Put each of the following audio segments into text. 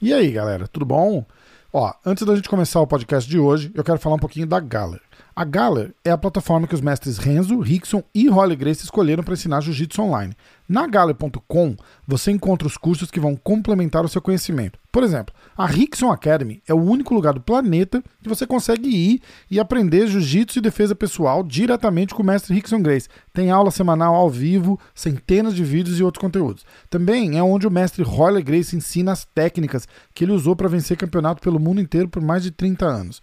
E aí, galera, tudo bom? Ó, antes da gente começar o podcast de hoje, eu quero falar um pouquinho da Galler. A Galler é a plataforma que os mestres Renzo, Rickson e Holly Grace escolheram para ensinar jiu-jitsu online. Na Galler.com você encontra os cursos que vão complementar o seu conhecimento. Por exemplo, a Rickson Academy é o único lugar do planeta que você consegue ir e aprender jiu-jitsu e defesa pessoal diretamente com o mestre Rickson Grace. Tem aula semanal ao vivo, centenas de vídeos e outros conteúdos. Também é onde o mestre Holly Grace ensina as técnicas que ele usou para vencer campeonato pelo mundo inteiro por mais de 30 anos.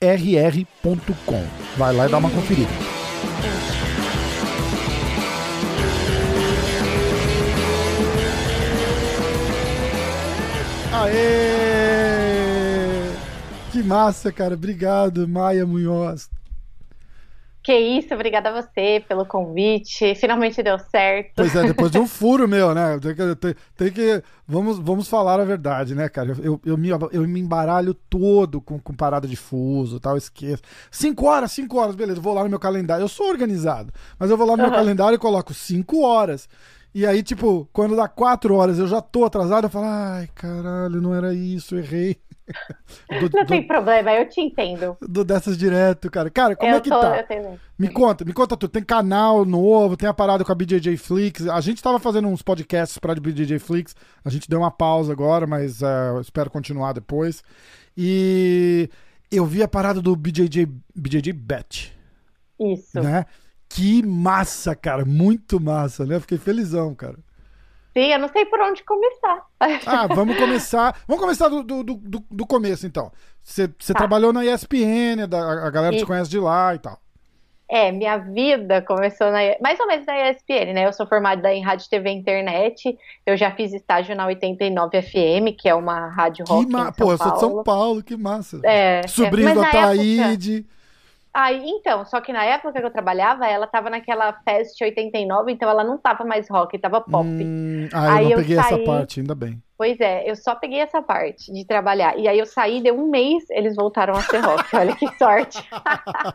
rr.com. Vai lá e dá uma conferida. Aê! Que massa, cara. Obrigado, Maia Munhoz. Que isso, obrigada a você pelo convite. Finalmente deu certo. Pois é, depois de um furo meu, né? Tem que, tem, tem que vamos, vamos falar a verdade, né, cara? Eu, eu, me, eu me embaralho todo com, com parada de fuso tal, esqueço. Cinco horas, cinco horas, beleza, vou lá no meu calendário. Eu sou organizado, mas eu vou lá no uhum. meu calendário e coloco cinco horas. E aí, tipo, quando dá quatro horas eu já tô atrasado, eu falo, ai, caralho, não era isso, errei. Do, não do, tem problema, eu te entendo. Do dessas direto, cara. Cara, como eu é que tô, tá? Me conta, me conta tudo. Tem canal novo, tem a parada com a BJJ Flix. A gente tava fazendo uns podcasts pra BJJ Flix. A gente deu uma pausa agora, mas uh, espero continuar depois. E eu vi a parada do BJJ, BJJ Bet. Isso. Né? Que massa, cara. Muito massa, né? fiquei felizão, cara. Sim, eu não sei por onde começar. Ah, vamos começar. Vamos começar do, do, do, do começo, então. Você tá. trabalhou na ESPN, a galera Isso. te conhece de lá e tal. É, minha vida começou na, mais ou menos na ESPN, né? Eu sou formada em rádio, TV e internet. Eu já fiz estágio na 89 FM, que é uma rádio rock. Que ma... Pô, eu sou de São Paulo, que massa. É, Sobrinho é. da Taíde. Época... Aí, então, só que na época que eu trabalhava, ela tava naquela Fest 89, então ela não tava mais rock, tava pop. Hum, ah, aí eu não eu peguei saí... essa parte, ainda bem. Pois é, eu só peguei essa parte de trabalhar. E aí eu saí, deu um mês, eles voltaram a ser rock. Olha que sorte.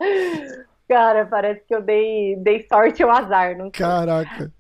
Cara, parece que eu dei, dei sorte ou azar, não sei. Caraca.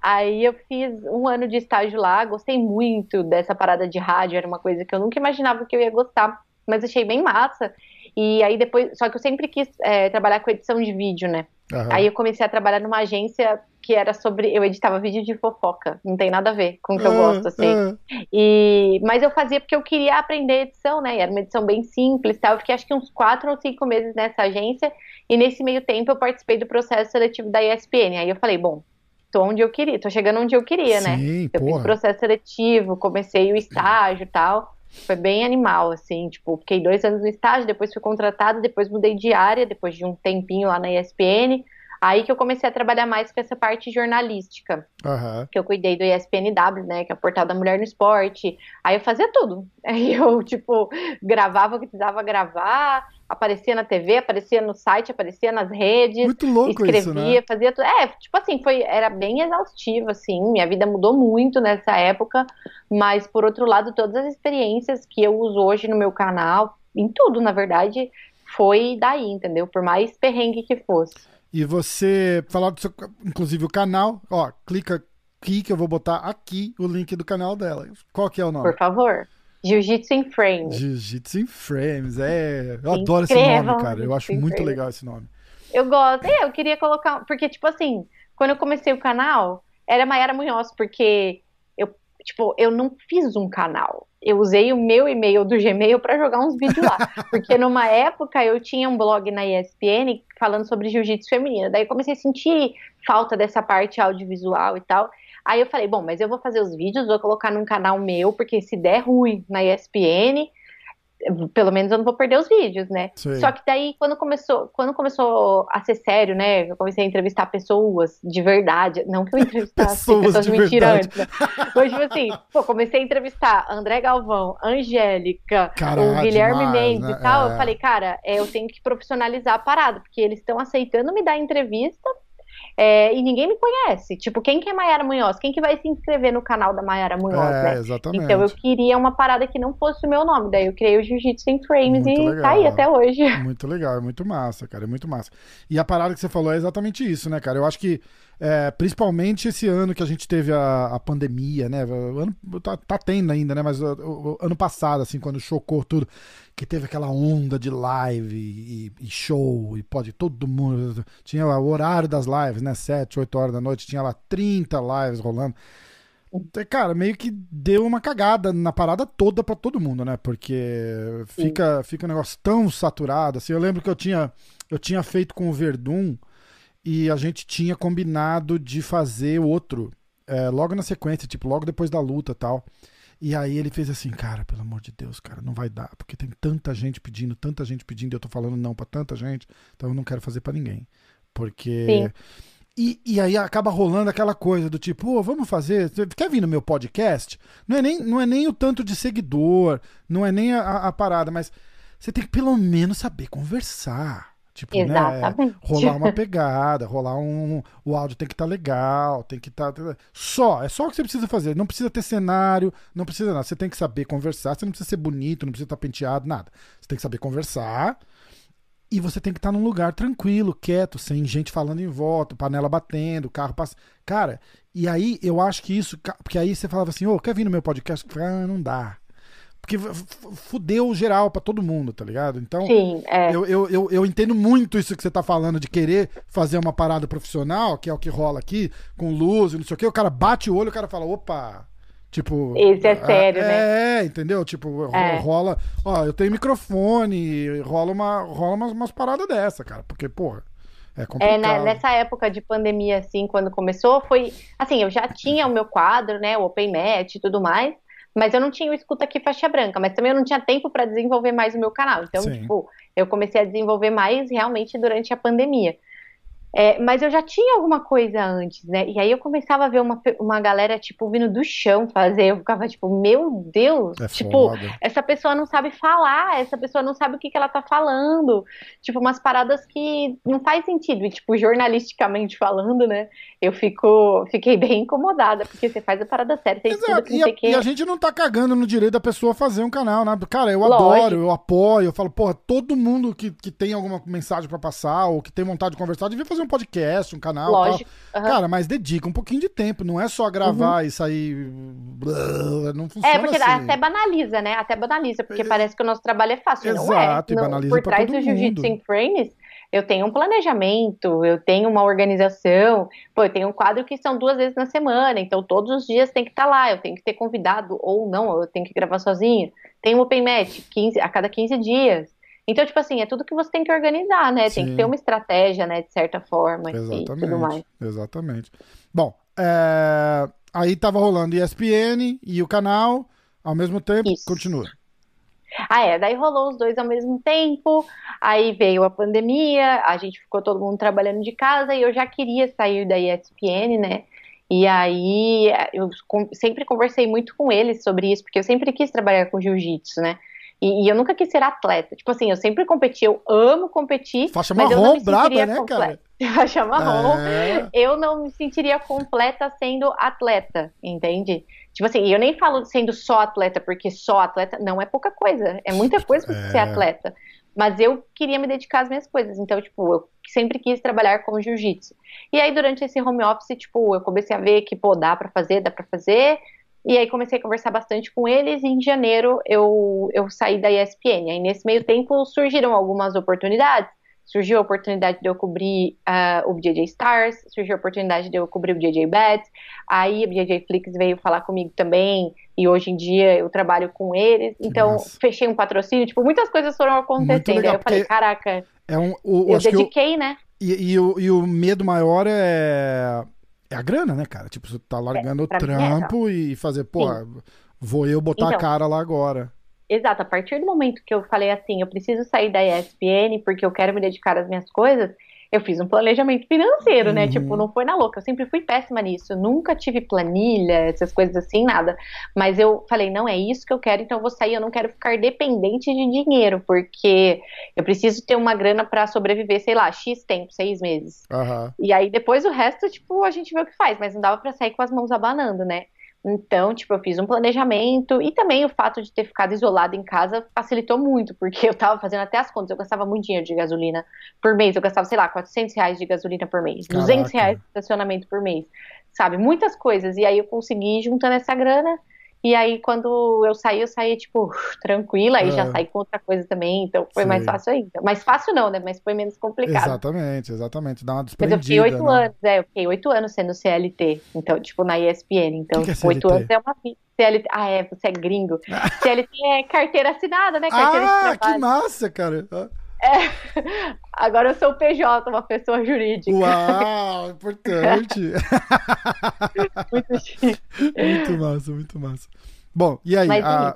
Aí eu fiz um ano de estágio lá, gostei muito dessa parada de rádio, era uma coisa que eu nunca imaginava que eu ia gostar, mas achei bem massa. E aí depois, só que eu sempre quis é, trabalhar com edição de vídeo, né? Uhum. Aí eu comecei a trabalhar numa agência que era sobre. Eu editava vídeo de fofoca, não tem nada a ver com o que eu gosto, assim. Uhum. E, mas eu fazia porque eu queria aprender edição, né? E era uma edição bem simples tal. Eu fiquei acho que uns quatro ou cinco meses nessa agência, e nesse meio tempo eu participei do processo seletivo da ESPN. Aí eu falei, bom, tô onde eu queria, tô chegando onde eu queria, né? Sim, né? Eu porra. fiz processo seletivo, comecei o estágio e tal. Foi bem animal, assim, tipo, fiquei dois anos no estágio, depois fui contratada, depois mudei de área, depois de um tempinho lá na ESPN. Aí que eu comecei a trabalhar mais com essa parte jornalística. Uhum. Que eu cuidei do ESPNW, né? Que é a portal da mulher no esporte. Aí eu fazia tudo. Aí eu, tipo, gravava o que precisava gravar, aparecia na TV, aparecia no site, aparecia nas redes. Muito louco escrevia, isso, né? fazia tudo. É, tipo assim, foi, era bem exaustivo, assim. Minha vida mudou muito nessa época. Mas, por outro lado, todas as experiências que eu uso hoje no meu canal, em tudo, na verdade, foi daí, entendeu? Por mais perrengue que fosse. E você falar do seu, inclusive o canal, ó, clica aqui que eu vou botar aqui o link do canal dela. Qual que é o nome? Por favor. Jiu-Jitsu em Frames. Jiu-Jitsu em Frames, é. Eu adoro esse nome, cara. Eu acho muito legal esse nome. Eu gosto. É, eu queria colocar. Porque, tipo assim, quando eu comecei o canal, era Maiara Munhoz, porque eu, tipo, eu não fiz um canal eu usei o meu e-mail do Gmail para jogar uns vídeos lá. Porque numa época eu tinha um blog na ESPN falando sobre jiu-jitsu feminino. Daí eu comecei a sentir falta dessa parte audiovisual e tal. Aí eu falei, bom, mas eu vou fazer os vídeos, vou colocar num canal meu, porque se der ruim na ESPN, pelo menos eu não vou perder os vídeos, né? Sim. Só que daí, quando começou, quando começou a ser sério, né? Eu comecei a entrevistar pessoas de verdade. Não que eu entrevistasse Pessoas pessoas, de de mentira verdade. antes, né? Mas, tipo assim, pô, comecei a entrevistar André Galvão, Angélica, Cara, o Guilherme demais, Mendes né? e tal. É. Eu falei, cara, é, eu tenho que profissionalizar a parada, porque eles estão aceitando me dar entrevista. É, e ninguém me conhece. Tipo, quem que é Maiara Munhoz? Quem que vai se inscrever no canal da Maiara Munhoz, É, né? exatamente. Então eu queria uma parada que não fosse o meu nome. Daí eu criei o Jiu-Jitsu em Frames Muito e legal. tá aí até hoje. Muito legal, é muito massa, cara, é muito massa. E a parada que você falou é exatamente isso, né, cara? Eu acho que, é, principalmente esse ano que a gente teve a, a pandemia, né? O ano, tá, tá tendo ainda, né? Mas o, o- ano passado, assim, quando chocou tudo, que teve aquela onda de live e, e show, e pode todo mundo. Tinha lá o horário das lives, né? 7, 8 horas da noite, tinha lá 30 lives rolando. Então, Cara, meio que deu uma cagada na parada toda pra todo mundo, né? Porque fica, fica um negócio tão saturado. Assim, eu lembro que eu tinha, eu tinha feito com o Verdun e a gente tinha combinado de fazer outro é, logo na sequência, tipo, logo depois da luta e tal. E aí ele fez assim, cara, pelo amor de Deus, cara, não vai dar, porque tem tanta gente pedindo, tanta gente pedindo, e eu tô falando não pra tanta gente, então eu não quero fazer pra ninguém. Porque. Sim. E, e aí acaba rolando aquela coisa do tipo, "Ô, vamos fazer. Você quer vir no meu podcast? Não é nem, não é nem o tanto de seguidor, não é nem a- a parada, mas você tem que pelo menos saber conversar. Tipo, né? Exatamente. Rolar uma pegada, rolar um. O áudio tem que estar legal, tem que estar. Só, é só o que você precisa fazer. Não precisa ter cenário, não precisa nada. Você tem que saber conversar, você não precisa ser bonito, não precisa estar penteado, nada. Você tem que saber conversar. E você tem que estar num lugar tranquilo, quieto, sem gente falando em volta, panela batendo, carro passando. Cara, e aí eu acho que isso. Porque aí você falava assim, ô, quer vir no meu podcast? Ah, não dá. Porque fudeu geral pra todo mundo, tá ligado? Então. Sim, é. Eu, eu, eu, eu entendo muito isso que você tá falando de querer fazer uma parada profissional, que é o que rola aqui, com luz e não sei o quê. O cara bate o olho e o cara fala, opa. Tipo. Esse é sério, é, né? É, entendeu? Tipo, É. rola. Ó, eu tenho microfone, rola, uma, rola umas, umas paradas dessa, cara. Porque, porra, é É, complicado. né, nessa época de pandemia, assim, quando começou, foi. Assim, eu já tinha o meu quadro, né? O Open Match e tudo mais. Mas eu não tinha o Escuta Aqui Faixa Branca. Mas também eu não tinha tempo para desenvolver mais o meu canal. Então, Sim. tipo, eu comecei a desenvolver mais realmente durante a pandemia. É, mas eu já tinha alguma coisa antes, né? E aí eu começava a ver uma, uma galera, tipo, vindo do chão fazer. Eu ficava, tipo, meu Deus! É tipo, foda. essa pessoa não sabe falar, essa pessoa não sabe o que, que ela tá falando. Tipo, umas paradas que não faz sentido. E, tipo, jornalisticamente falando, né? Eu fico, fiquei bem incomodada, porque você faz a parada estuda Exato. que E a, o quê. e a gente não tá cagando no direito da pessoa fazer um canal, né? Cara, eu Lógico. adoro, eu apoio, eu falo, porra, todo mundo que, que tem alguma mensagem pra passar ou que tem vontade de conversar devia fazer um podcast, um canal. Lógico. Uhum. Cara, mas dedica um pouquinho de tempo, não é só gravar e sair. Não funciona É, porque assim. até banaliza, né? Até banaliza, porque É. parece que o nosso trabalho é fácil. não é. Exato, e Não, banaliza por pra trás do Jiu-Jitsu em Frames, eu tenho um planejamento, eu tenho uma organização. Pô, eu tenho um quadro que são duas vezes na semana, então todos os dias tem que estar lá, eu tenho que ter convidado, ou não, eu tenho que gravar sozinha. Tem um Open Match 15, a cada 15 dias. Então, tipo assim, é tudo que você tem que organizar, né? Tem Sim. que ter uma estratégia, né, de certa forma e tudo mais. Exatamente. Exatamente. Bom, é, aí tava rolando ESPN e o canal ao mesmo tempo. Isso. Continua. Ah, é, daí rolou os dois ao mesmo tempo, aí veio a pandemia, a gente ficou todo mundo trabalhando de casa e eu já queria sair da ESPN, né? E aí eu sempre conversei muito com eles sobre isso, porque eu sempre quis trabalhar com jiu-jitsu, né? E, e eu nunca quis ser atleta. Tipo assim, eu sempre competi, eu amo competir, Faixa mas eu não marrom, me braba, né, completa. Faixa marrom É, eu não me sentiria completa sendo atleta, entende? Tipo assim, eu nem falo sendo só atleta, porque só atleta não é pouca coisa, é muita coisa pra É. ser atleta. Mas eu queria me dedicar às minhas coisas, então, tipo, eu sempre quis trabalhar com jiu-jitsu. E aí, durante esse home office, tipo, eu comecei a ver que, pô, dá pra fazer, dá pra fazer. E aí comecei a conversar bastante com eles e em janeiro eu, eu saí da ESPN. Aí nesse meio tempo surgiram algumas oportunidades. Surgiu a oportunidade de eu cobrir ah, o BJJ Stars, surgiu a oportunidade de eu cobrir o BJJ Bets, aí a BJJ Flix veio falar comigo também, e hoje em dia eu trabalho com eles, então massa. fechei um patrocínio, tipo, muitas coisas foram acontecendo, legal, aí eu falei, caraca, é um, o, eu o, dediquei, né? e, e o, e o medo maior é, é a grana, né, cara? Tipo, você tá largando o pra mim é, trampo e fazer, pô, vou eu botar a Então. cara lá agora. exato, a partir do momento que eu falei assim, eu preciso sair da ESPN porque eu quero me dedicar às minhas coisas, eu fiz um planejamento financeiro, né? Uhum. Tipo, não foi na louca. Eu sempre fui péssima nisso. Eu nunca tive planilha, essas coisas assim, nada. Mas eu falei, não é isso que eu quero, então eu vou sair. Eu não quero ficar dependente de dinheiro, porque eu preciso ter uma grana para sobreviver, sei lá, X tempo, seis meses. Aham. E aí depois o resto, tipo, a gente vê o que faz, mas não dava pra sair com as mãos abanando, né? Então, tipo, eu fiz um planejamento e também o fato de ter ficado isolado em casa facilitou muito, porque eu tava fazendo até as contas, eu gastava muito dinheiro de gasolina por mês, eu gastava, sei lá, 400 reais de gasolina por mês, Caraca. 200 reais de estacionamento por mês, sabe? Muitas coisas. E aí eu consegui ir juntando essa grana. E aí, quando eu saí, eu saí, tipo, tranquila, aí É. já saí com outra coisa também, então foi Sei. mais fácil ainda. Mais fácil não, né? Mas foi menos complicado. Exatamente, exatamente. Dá uma Mas eu fiquei desprendida, oito né? anos, é, eu fiquei oito anos sendo CLT, então, tipo, na ESPN, então, é tipo, oito CLT? anos é uma vida. CLT, ah, é, você é gringo. CLT é carteira assinada, né? Carteira Ah, que massa, cara. Ah, Agora eu sou o PJ, uma pessoa jurídica. Uau, importante. Muito chique. muito massa, muito massa. Bom, e aí, o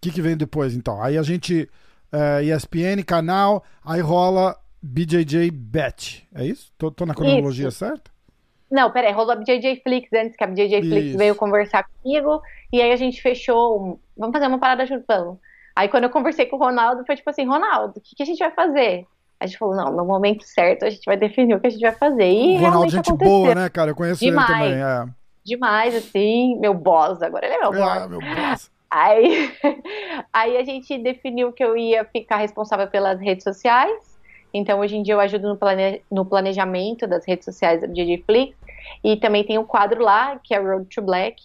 que, que vem depois, então? Aí a gente, é, ESPN, canal, aí rola BJJ Bet, é isso? Tô, tô na cronologia certa? Não, peraí, rolou a BJJ Flix antes, que a BJJ Flix Isso. veio conversar comigo, e aí a gente fechou, um- vamos fazer uma parada junto, vamos. Aí quando eu conversei com o Ronaldo, foi tipo assim, Ronaldo, o que, que a gente vai fazer? A gente falou, não, no momento certo a gente vai definir o que a gente vai fazer. E o Ronaldo, gente aconteceu. boa, né, cara? Eu conheço Demais. ele também. É. Demais, assim, meu boss, agora ele é meu boss. Ah, meu Deus. Aí, aí a gente definiu que eu ia ficar responsável pelas redes sociais. Então, hoje em dia, eu ajudo no, plane... no planejamento das redes sociais da DJ Flix. E também tem um quadro lá, que é Road to Black,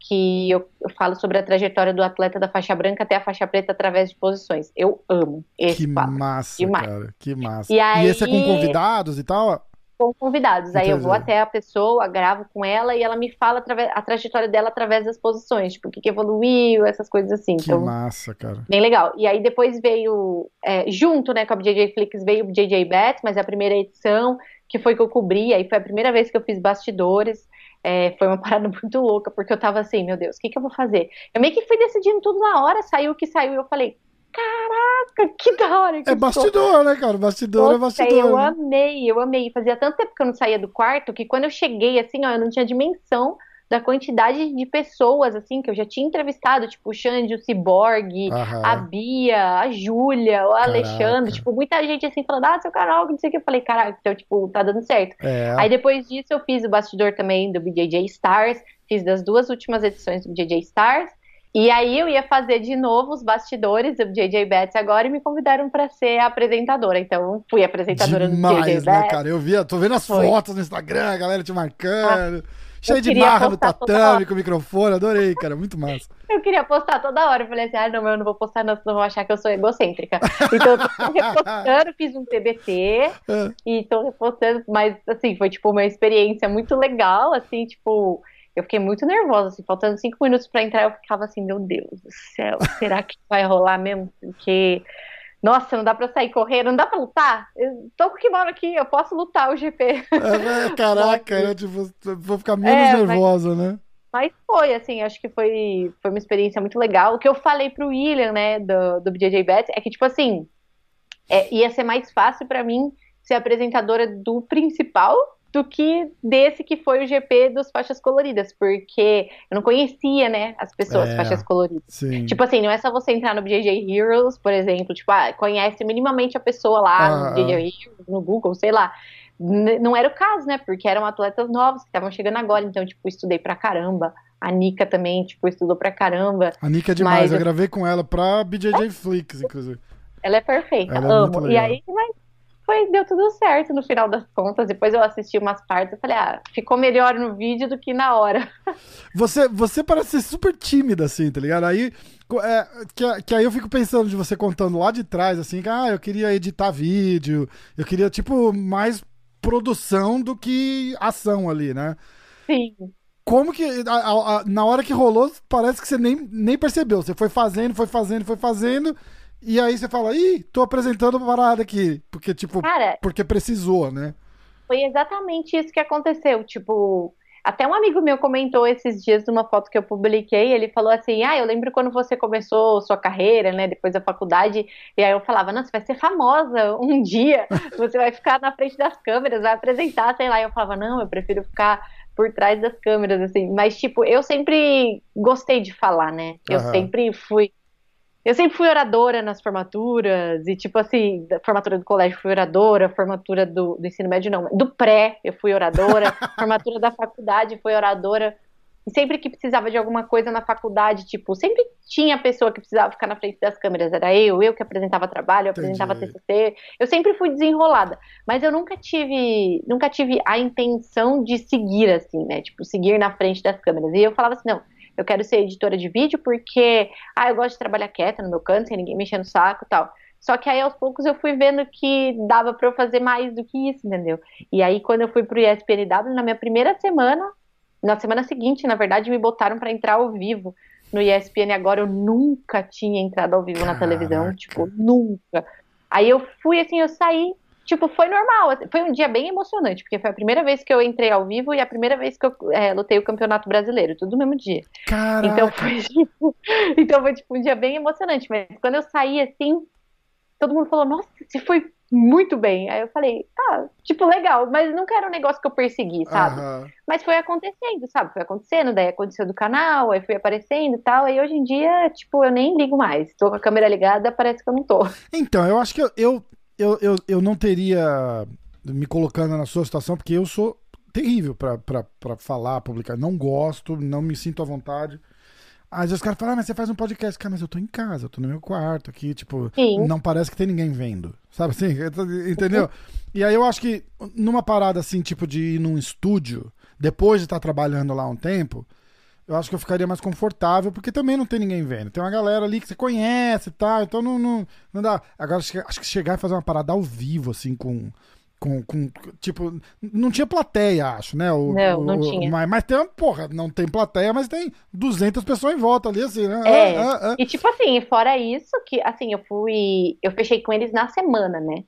que eu, eu falo sobre a trajetória do atleta da faixa branca até a faixa preta através de posições. Eu amo esse Que quadro. massa, Demais. cara. Que massa. E aí- esse é com convidados e tal? com convidados. Aí eu vou Entendi. até a pessoa, gravo com ela e ela me fala a trajetória dela através das posições, tipo, o que, que evoluiu, essas coisas assim. Que Então, massa, cara. Bem legal. E aí depois veio, é, junto né, com a BJJ Flix, veio o BJJ Bet, mas é a primeira edição, que foi que eu cobri, aí foi a primeira vez que eu fiz bastidores. É, foi uma parada muito louca, porque eu tava assim, meu Deus, o que, que eu vou fazer? Eu meio que fui decidindo tudo na hora, saiu o que saiu, e eu falei, caraca, que da hora que É bastidor, né, cara? Bastidor é bastidor. eu né? amei, eu amei. Fazia tanto tempo que eu não saía do quarto que quando eu cheguei, assim, ó, eu não tinha dimensão da quantidade de pessoas, assim, que eu já tinha entrevistado, tipo o Xande, o Cyborg, Aham. a Bia, a Júlia, o Alexandre, tipo, muita gente assim falando, ah, seu canal, não sei o que. Eu falei, caraca, então, tipo, tá dando certo. É. Aí depois disso eu fiz o bastidor também do BJJ Stars, fiz das duas últimas edições do BJJ Stars. E aí eu ia fazer de novo os bastidores do BJJ Bets agora e me convidaram pra ser a apresentadora. Então fui apresentadora do BJJ Demais, né, cara? Eu vi, tô vendo as Foi. Ah, fotos no Instagram, a galera te marcando. Cheio de marra no tatame com o microfone, adorei, cara. Muito massa. Eu queria postar toda hora. Eu falei assim, ah, não, eu não vou postar não, senão vão achar que eu sou egocêntrica. Então eu tô repostando, fiz um TBT É. e tô repostando, mas assim, foi tipo uma experiência muito legal, assim, tipo, eu fiquei muito nervosa, assim, faltando cinco minutos pra entrar, eu ficava assim, meu Deus do céu, será que vai rolar mesmo? Porque, nossa, não dá pra sair correndo, não dá pra lutar? Eu tô com o kimono aqui, eu posso lutar o GP. É, é, caraca, eu tipo, vou ficar menos É, mas- nervosa, né? Mas foi, assim, acho que foi, foi uma experiência muito legal. O que eu falei pro William, né, do, do BJJ Bet, é que, tipo assim, é, ia ser mais fácil pra mim ser apresentadora do principal do que desse que foi o GP dos faixas coloridas, porque eu não conhecia, né, as pessoas É. faixas coloridas. Sim. Tipo assim, não é só você entrar no BJJ Heroes, por exemplo, tipo, ah, conhece minimamente a pessoa lá Ah, no BJJ Heroes, no Google, sei lá. N- Não era o caso, né? Porque eram atletas novos que estavam chegando agora, então, tipo, estudei pra caramba. A Nika também, tipo, estudou pra caramba. A Nika é demais, Mas eu gravei com ela pra BJJ Flix, inclusive. Ela é perfeita, Ela é amo. E legal. aí, mas foi, deu tudo certo no final das contas. Depois eu assisti umas partes e falei, ah, ficou melhor no vídeo do que na hora. Você, você parece ser super tímida, assim, tá ligado? Aí, é, que, que aí eu fico pensando de você contando lá de trás, assim, que ah, eu queria editar vídeo, eu queria, tipo, mais produção do que ação ali, né? Sim. Como que, a- a- a- na hora que rolou, parece que você nem, nem percebeu. Você foi fazendo, foi fazendo, foi fazendo, e aí você fala, ih, tô apresentando uma parada aqui. Porque, tipo, Cara, porque precisou, né? foi exatamente isso que aconteceu. Tipo, Até um amigo meu comentou esses dias numa foto que eu publiquei, ele falou assim: "Ah, eu lembro quando você começou sua carreira, né, depois da faculdade". E aí eu falava: "Nossa, você vai ser famosa um dia. Você vai ficar na frente das câmeras, vai apresentar, sei lá". E eu falava: "Não, eu prefiro ficar por trás das câmeras assim". Mas tipo, eu sempre gostei de falar, né? Eu uhum. sempre fui eu sempre fui oradora nas formaturas, e tipo assim, formatura do colégio fui oradora, formatura do, do ensino médio não, do pré eu fui oradora, formatura da faculdade fui oradora. E sempre que precisava de alguma coisa na faculdade, tipo, sempre tinha pessoa que precisava ficar na frente das câmeras, era eu, eu que apresentava trabalho, eu apresentava Entendi. TCC, eu sempre fui desenrolada, mas eu nunca tive, nunca tive a intenção de seguir assim, né, tipo, seguir na frente das câmeras. E eu falava assim, não, eu quero ser editora de vídeo porque, ah, eu gosto de trabalhar quieta no meu canto, sem ninguém mexendo no saco e tal. Só que aí aos poucos eu fui vendo que dava para eu fazer mais do que isso, entendeu? E aí quando eu fui pro ESPNW, na minha primeira semana, na semana seguinte, na verdade, me botaram para entrar ao vivo no ESPN agora eu nunca tinha entrado ao vivo Caraca. na televisão, tipo, nunca. Aí eu fui assim, eu saí tipo, foi normal. Assim, foi um dia bem emocionante, porque foi a primeira vez que eu entrei ao vivo e a primeira vez que eu é, lutei o campeonato brasileiro, tudo no mesmo dia. Caraca. Então foi, tipo, então foi tipo um dia bem emocionante. Mas quando eu saí assim, todo mundo falou, nossa, você foi muito bem. Aí eu falei, ah, tipo, legal, mas nunca era um negócio que eu persegui, sabe? Uhum. Mas foi acontecendo, sabe? Foi acontecendo, daí aconteceu do canal, aí fui aparecendo e tal. E hoje em dia, tipo, eu nem ligo mais. Tô com a câmera ligada, parece que eu não tô. Então, eu acho que eu, eu eu, eu, eu não teria me colocando na sua situação, porque eu sou terrível para falar, publicar. Não gosto, não me sinto à vontade. Às vezes os caras falam, ah, mas você faz um podcast. Cara, mas eu tô em casa, eu tô no meu quarto aqui, tipo, Sim. não parece que tem ninguém vendo. Sabe assim? Entendeu? E aí eu acho que numa parada assim, tipo, de ir num estúdio, depois de estar tá trabalhando lá um tempo, eu acho que eu ficaria mais confortável, porque também não tem ninguém vendo. Tem uma galera ali que você conhece e tal, então não, não, não dá. Agora, acho que chegar e fazer uma parada ao vivo, assim, com. Com, com, tipo, não tinha plateia, acho, né? O, não, não o, tinha. Mas, mas tem, porra, não tem plateia, mas tem 200 pessoas em volta ali, assim, né? É, ah, ah, ah. e tipo assim, fora isso, que, assim, eu fui, eu fechei com eles na semana, né?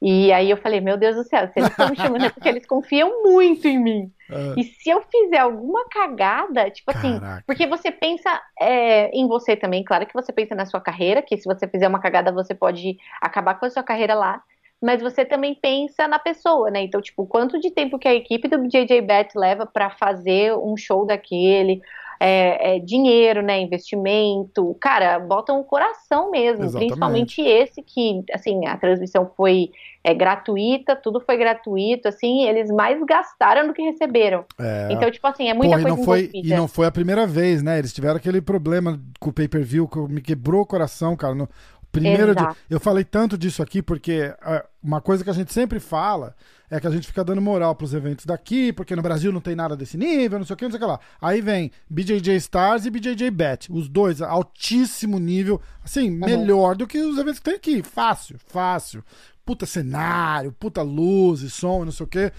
E aí eu falei, meu Deus do céu, se eles estão me chamando é porque eles confiam muito em mim. E se eu fizer alguma cagada, tipo assim, Caraca. assim, porque você pensa é, em você também, claro que você pensa na sua carreira, que se você fizer uma cagada você pode acabar com a sua carreira lá, mas você também pensa na pessoa, né? Então, tipo, quanto de tempo que a equipe do JJ Bet leva para fazer um show daquele, é, é, dinheiro, né, investimento, cara, botam o coração mesmo, Exatamente. principalmente esse que, assim, a transmissão foi é, gratuita, tudo foi gratuito, assim, eles mais gastaram do que receberam. É... Então, tipo assim, é muita Pô, coisa e não foi E não foi a primeira vez, né, eles tiveram aquele problema com o pay-per-view que me quebrou o coração, cara, no... Primeiro, de... eu falei tanto disso aqui porque é, uma coisa que a gente sempre fala é que a gente fica dando moral pros eventos daqui, porque no Brasil não tem nada desse nível, não sei o que, não sei o que lá. Aí vem BJJ Stars e BJJ Bet, os dois, altíssimo nível, assim, uhum. melhor do que os eventos que tem aqui. Fácil, fácil. Puta cenário, puta luz e som, não sei o que.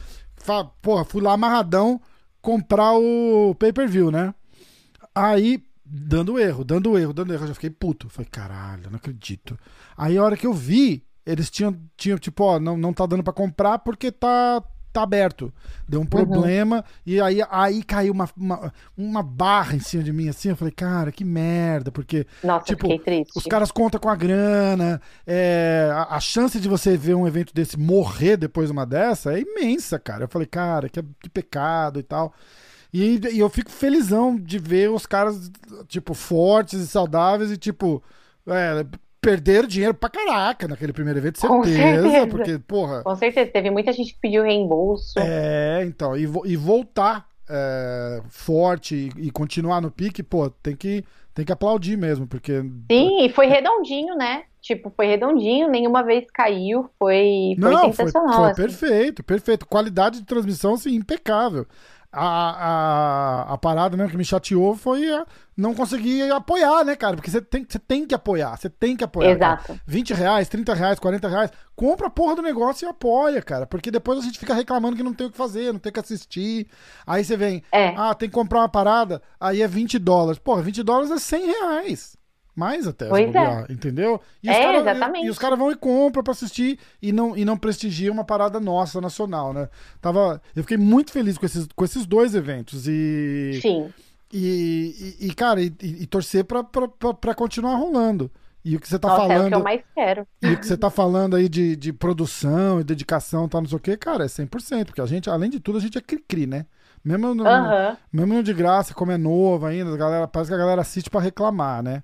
Porra, fui lá amarradão comprar o pay-per-view, né? Aí, dando erro, dando erro, dando erro, eu já fiquei puto. Falei, caralho, não acredito. Aí a hora que eu vi, eles tinham, tinham tipo, ó, não, não tá dando para comprar porque tá, tá aberto. Deu um uhum. problema. Uhum. E aí, aí caiu uma, uma, uma, barra em cima de mim, assim. Eu falei, cara, que merda. Porque, Nossa, tipo, os caras contam com a grana. É, a, a, chance de você ver um evento desse morrer depois de uma dessa é imensa, cara. Eu falei, cara, que, que pecado e tal. E, e eu fico felizão de ver os caras, tipo, fortes e saudáveis e, tipo, é, perderam dinheiro pra caraca naquele primeiro evento, certeza, Com certeza. Porque, porra. Com certeza, teve muita gente que pediu reembolso. É, então, e, e voltar é, forte e, e, continuar no pique, pô, tem que, tem que aplaudir mesmo, porque. Sim, e foi redondinho, né? Tipo, foi redondinho, nenhuma vez caiu, foi, foi Não, sensacional. Foi, foi assim. perfeito, perfeito. Qualidade de transmissão, assim, impecável a, a, a parada mesmo que me chateou foi a, não conseguir apoiar, né, cara? Porque você tem, você tem que apoiar, você tem que apoiar. Exato. Cara. 20 reais, 30 reais, 40 reais, compra a porra do negócio e apoia, cara. Porque depois a gente fica reclamando que não tem o que fazer, não tem o que assistir. Aí você vem, é. ah, tem que comprar uma parada, aí é 20 dólares. Porra, 20 dólares é 100 reais. Mais até, Pois bobear, entendeu? E os É, cara- exatamente. E, e os caras vão e compram pra assistir e não, e não prestigiam uma parada nossa, nacional, né? Tava, eu fiquei muito feliz com esses, com esses dois eventos e, Sim. e, e, e, cara, e, e- torcer pra, pra, pra, pra continuar rolando. E o que você tá Nossa, é o que falando... eu mais quero. E o que você tá falando aí de, de produção e dedicação e tal, não sei o quê, cara, é 100%. Porque a gente, além de tudo, a gente é cri-cri, né? Mesmo no, mesmo de graça, como é novo ainda, a galera, parece que a galera assiste pra reclamar, né?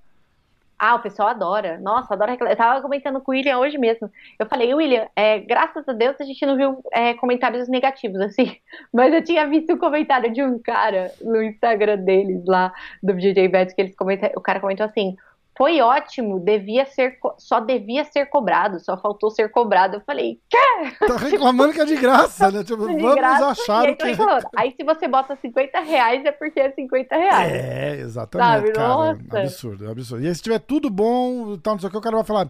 Ah, o pessoal adora. Nossa, adora reclamar. Eu tava comentando com o William hoje mesmo. Eu falei, William, é, graças a Deus a gente não viu é, comentários negativos, assim. Mas eu tinha visto um comentário de um cara no Instagram deles lá, do DJ Bet, que eles comentam, o cara comentou assim. Foi ótimo, devia ser, só devia ser cobrado, só faltou ser cobrado. Eu falei, quê? Tá reclamando que é de graça, né? Tipo, De vamos graça? achar aí, o que. reclamando. Aí se você bota 50 reais é porque é 50 reais. É, exatamente, Sabe? cara. Nossa. Absurdo, absurdo. E aí, se tiver tudo bom, tal, não sei o que, o cara vai falar.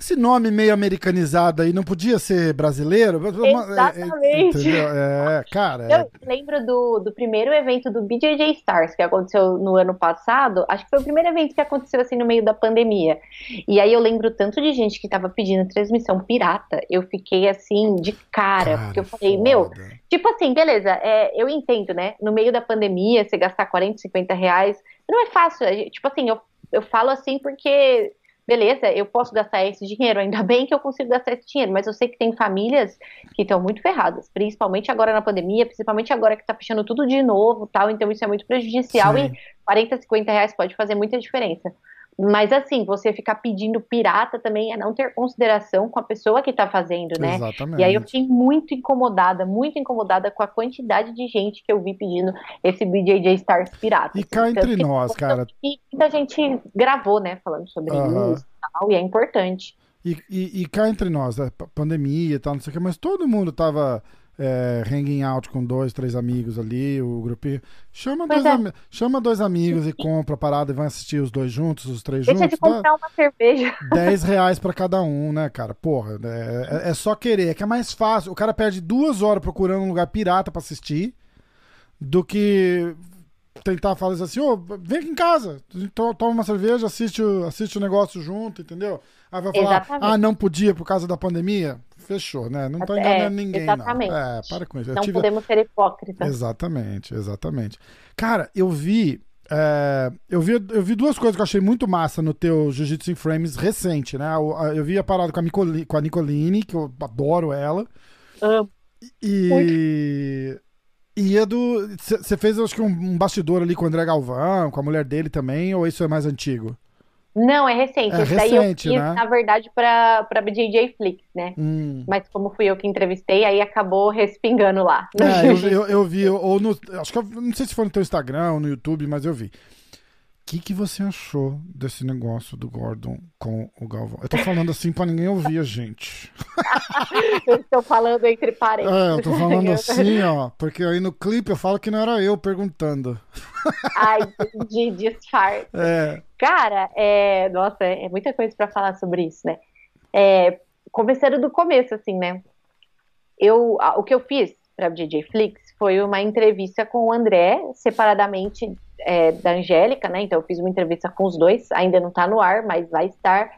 Esse nome meio americanizado aí não podia ser brasileiro? Exatamente. Entendeu? É, cara. Eu é- lembro do, do primeiro evento do BJJ Stars, que aconteceu no ano passado. Acho que foi o primeiro evento que aconteceu assim no meio da pandemia. E aí eu lembro tanto de gente que tava pedindo transmissão pirata. Eu fiquei assim, de cara, porque eu falei, foda. meu, tipo assim, beleza, é, eu entendo, né? No meio da pandemia, você gastar 40, 50 reais, não é fácil. gente- Tipo assim, eu, eu falo assim porque. Beleza, eu posso gastar esse dinheiro, ainda bem que eu consigo gastar esse dinheiro, mas eu sei que tem famílias que estão muito ferradas, principalmente agora na pandemia, principalmente agora que tá fechando tudo de novo tal, então isso é muito prejudicial Sim. e 40, 50 reais pode fazer muita diferença. Mas assim, você ficar pedindo pirata também é não ter consideração com a pessoa que tá fazendo, né? Exatamente. E aí eu fiquei muito incomodada, muito incomodada com a quantidade de gente que eu vi pedindo esse BJJ Stars pirata. E cá Tanto entre nós, cara. E muita gente gravou, né, falando sobre isso e tal, e é importante. E, e, e cá entre nós, né, pa- pandemia e tal, não sei o que, mas todo mundo tava é, hanging out com dois, três amigos ali, o grupinho. Chama, Pois dois, é. chama dois amigos e compra a parada e vai assistir os dois juntos, os três Deixa juntos. de comprar uma cerveja. Dá 10 reais pra cada um, né, cara? Porra, é, é- é só querer. É que é mais fácil. O cara perde duas horas procurando um lugar pirata pra assistir do que tentar falar assim, ô, vem aqui em casa, toma uma cerveja, assiste o, assiste o negócio junto, entendeu? Aí vai falar, Exatamente. ah, não podia por causa da pandemia? Fechou, né? Não tô É, enganando ninguém, exatamente. não. É, para com isso. Não tive- podemos ser hipócritas. Exatamente, exatamente. Cara, eu vi, é, eu vi. Eu vi duas coisas que eu achei muito massa no teu Jiu-Jitsu in Frames recente, né? Eu, eu vi a parada com a, Nicoli- com a Nicoline, que eu adoro ela. Amo. E. E a do. Você fez, acho que, um, bastidor ali com o André Galvão, com a mulher dele também, ou isso é mais antigo? Não, é recente. É Esse daí eu recente, fiz, né? na verdade, pra, pra BJJ Flix, né? Hum. Mas como fui eu que entrevistei, aí acabou respingando lá. É, eu, eu, eu vi, ou no. Acho que eu, não sei se foi no teu Instagram ou no YouTube, mas eu vi. O que, que você achou desse negócio do Gordon com o Galvão? Eu tô falando assim pra ninguém ouvir a gente. Eu estou falando entre parênteses. É, eu tô falando assim, ó, porque aí no clipe eu falo que não era eu perguntando. Ai, de disfarce. É, Cara, é... Nossa, é muita coisa pra falar sobre isso, né? É... Começando do começo, assim, né? Eu, o que eu fiz pra DJ Flix foi uma entrevista com o André, separadamente é, da Angélica, né? Então eu fiz uma entrevista com os dois, ainda não tá no ar, mas vai estar.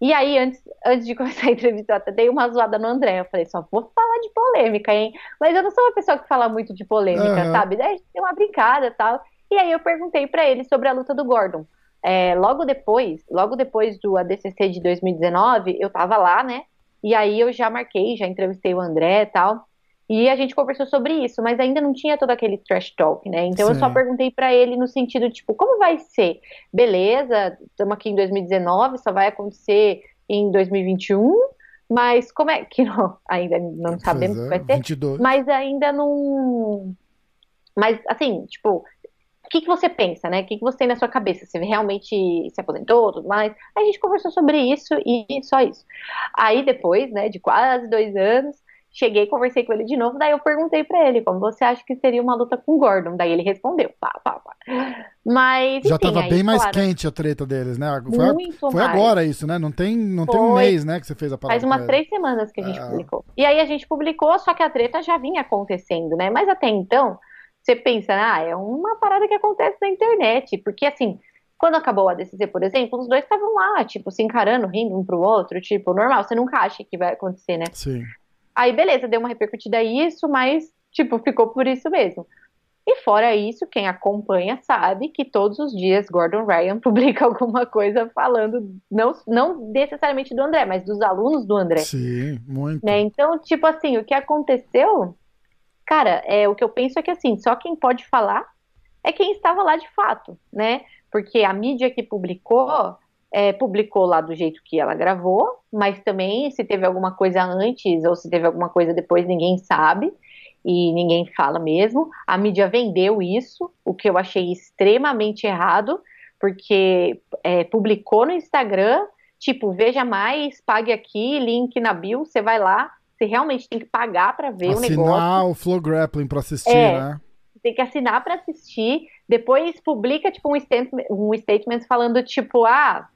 E aí, antes, antes de começar a entrevista, eu até dei uma zoada no André. Eu falei, só vou falar de polêmica, hein? Mas eu não sou uma pessoa que fala muito de polêmica, Aham. sabe? Daí deu uma brincada e tal. E aí eu perguntei pra ele sobre a luta do Gordon. É, logo depois, logo depois do ADCC de 2019, eu tava lá, né? E aí eu já marquei, já entrevistei o André e tal. E a gente conversou sobre isso, mas ainda não tinha todo aquele trash talk, né? Então eu Sim. só perguntei pra ele no sentido, tipo, como vai ser? Beleza, estamos aqui em 2019, só vai acontecer em 2021, mas como é que não, ainda não sabemos o que pois é, vai ser? 22. mas ainda não. Mas, assim, tipo, o que, que você pensa, né? O que, que você tem na sua cabeça? Você realmente se aposentou tudo mais? Aí a gente conversou sobre isso e só isso. Aí depois, né, de quase dois anos, cheguei, conversei com ele de novo, daí eu perguntei pra ele como você acha que seria uma luta com o Gordon. Daí ele respondeu, pá, pá, pá. Mas, Já enfim, tava aí, bem mais claro, quente a treta deles, né? Foi, Muito foi agora isso, né? Não tem, não tem um mês, né, que você fez a parada. Faz umas três semanas que a gente Ah. publicou. E aí a gente publicou, só que a treta já vinha acontecendo, né? Mas até então, você pensa, ah, é uma parada que acontece na internet. Porque assim, Quando acabou o ADCC, por exemplo, os dois estavam lá, tipo, se encarando, rindo um pro outro, tipo, normal, você nunca acha que vai acontecer, né? Sim. Aí, beleza, deu uma repercutida isso, mas, tipo, ficou por isso mesmo. E fora isso, quem acompanha sabe que todos os dias Gordon Ryan publica alguma coisa falando, não, não necessariamente do André, mas dos alunos do André. Sim, muito. Né? Então, tipo assim, o que aconteceu, cara, é, o que eu penso é que assim, só quem pode falar é quem estava lá de fato, né? Porque a mídia que publicou, é, publicou lá do jeito que ela gravou, mas também se teve alguma coisa antes ou se teve alguma coisa depois, ninguém sabe e ninguém fala mesmo. A mídia vendeu isso, o que eu achei extremamente errado, porque é, publicou no Instagram, tipo, veja mais, pague aqui, link na bio, você vai lá, você realmente tem que pagar para ver Assinar o negócio. Assinar o Flow Grappling para assistir, é, né? Tem que assinar para assistir, depois publica tipo um statement, um statement falando tipo, ah,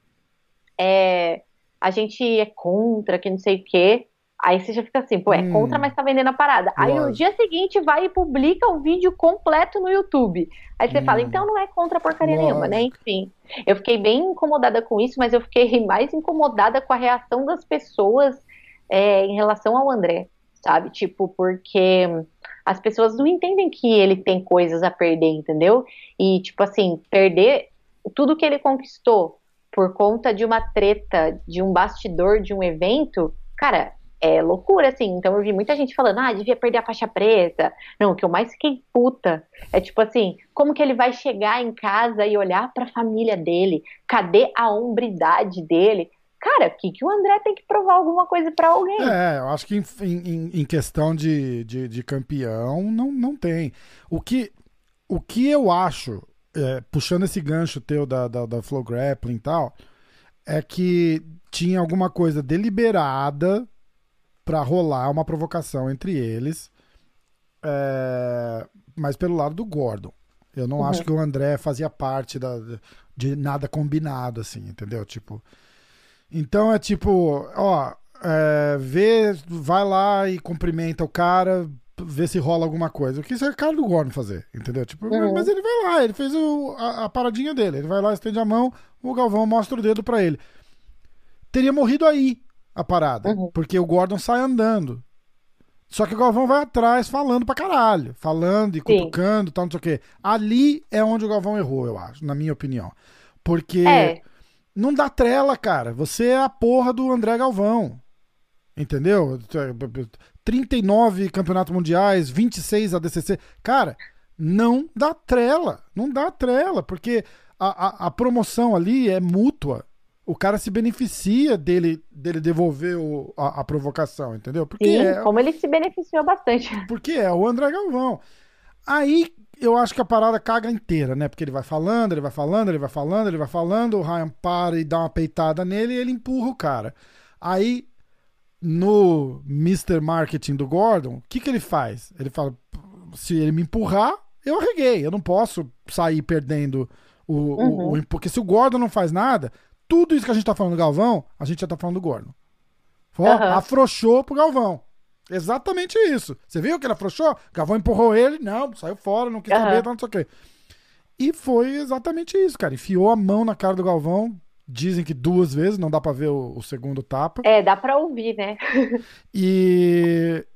é, a gente é contra, que não sei o quê. Aí você já fica assim, pô, é hum, contra, mas tá vendendo a parada. Aí no dia seguinte vai e publica o vídeo completo no YouTube. Aí você hum, fala, então não é contra porcaria lógico. nenhuma, né? Enfim. Eu fiquei bem incomodada com isso, mas eu fiquei mais incomodada com a reação das pessoas é, em relação ao André, sabe? Tipo, porque as pessoas não entendem que ele tem coisas a perder, entendeu? E, tipo assim, perder tudo que ele conquistou por conta de uma treta, de um bastidor, de um evento, cara, é loucura, assim. Então eu vi muita gente falando, ah, devia perder a faixa preta. Não, o que eu mais fiquei puta é tipo assim, como que ele vai chegar em casa e olhar para a família dele? Cadê a hombridade dele? Cara, aqui que o André tem que provar alguma coisa para alguém. É, eu acho que em, em, em questão de, de, de, campeão, não, não tem. O que, o que eu acho, é, puxando esse gancho teu da, da, da Flow Grappling e tal, é que tinha alguma coisa deliberada para rolar uma provocação entre eles, é, mas pelo lado do Gordon. Eu não uhum. acho que o André fazia parte da, de nada combinado, assim, entendeu? Tipo. Então é tipo, ó, é, vê, vai lá e cumprimenta o cara, vê se rola alguma coisa. O que isso é cara do Gordon fazer, entendeu? Tipo, uhum. mas ele vai lá, ele fez o, a, a, paradinha dele. Ele vai lá, estende a mão, o Galvão mostra o dedo para ele. Teria morrido aí a parada. Uhum. Porque o Gordon sai andando. Só que o Galvão vai atrás falando pra caralho. Falando e cutucando e tal, não sei o quê. Ali é onde o Galvão errou, eu acho, na minha opinião. Porque é. não dá trela, cara. Você é a porra do André Galvão. Entendeu? 39 campeonatos mundiais, 26 ADCC. Cara, não dá trela. Não dá trela, porque a, a, a promoção ali é mútua o cara se beneficia dele, dele devolver o, a, a, provocação, entendeu? Porque Sim, é, como ele se beneficiou bastante. Porque é o André Galvão. Aí eu acho que a parada caga inteira, né? Porque ele vai falando, ele vai falando, ele vai falando, ele vai falando, o Ryan para e dá uma peitada nele e ele empurra o cara. Aí, no Mr. Marketing do Gordon, o que, que ele faz? Ele fala: se ele me empurrar, eu arreguei. Eu não posso sair perdendo o, uhum. o, o. Porque se o Gordon não faz nada, tudo isso que a gente tá falando do Galvão, a gente já tá falando do Gordon. Ó, uhum. afrouxou pro Galvão. Exatamente isso. Você viu que ele afrouxou? Galvão empurrou ele, não, saiu fora, não quis uhum. saber, não sei o quê. E foi exatamente isso, cara. Enfiou a mão na cara do Galvão. Dizem que duas vezes, não dá pra ver o, o segundo tapa. É, dá pra ouvir, né? e.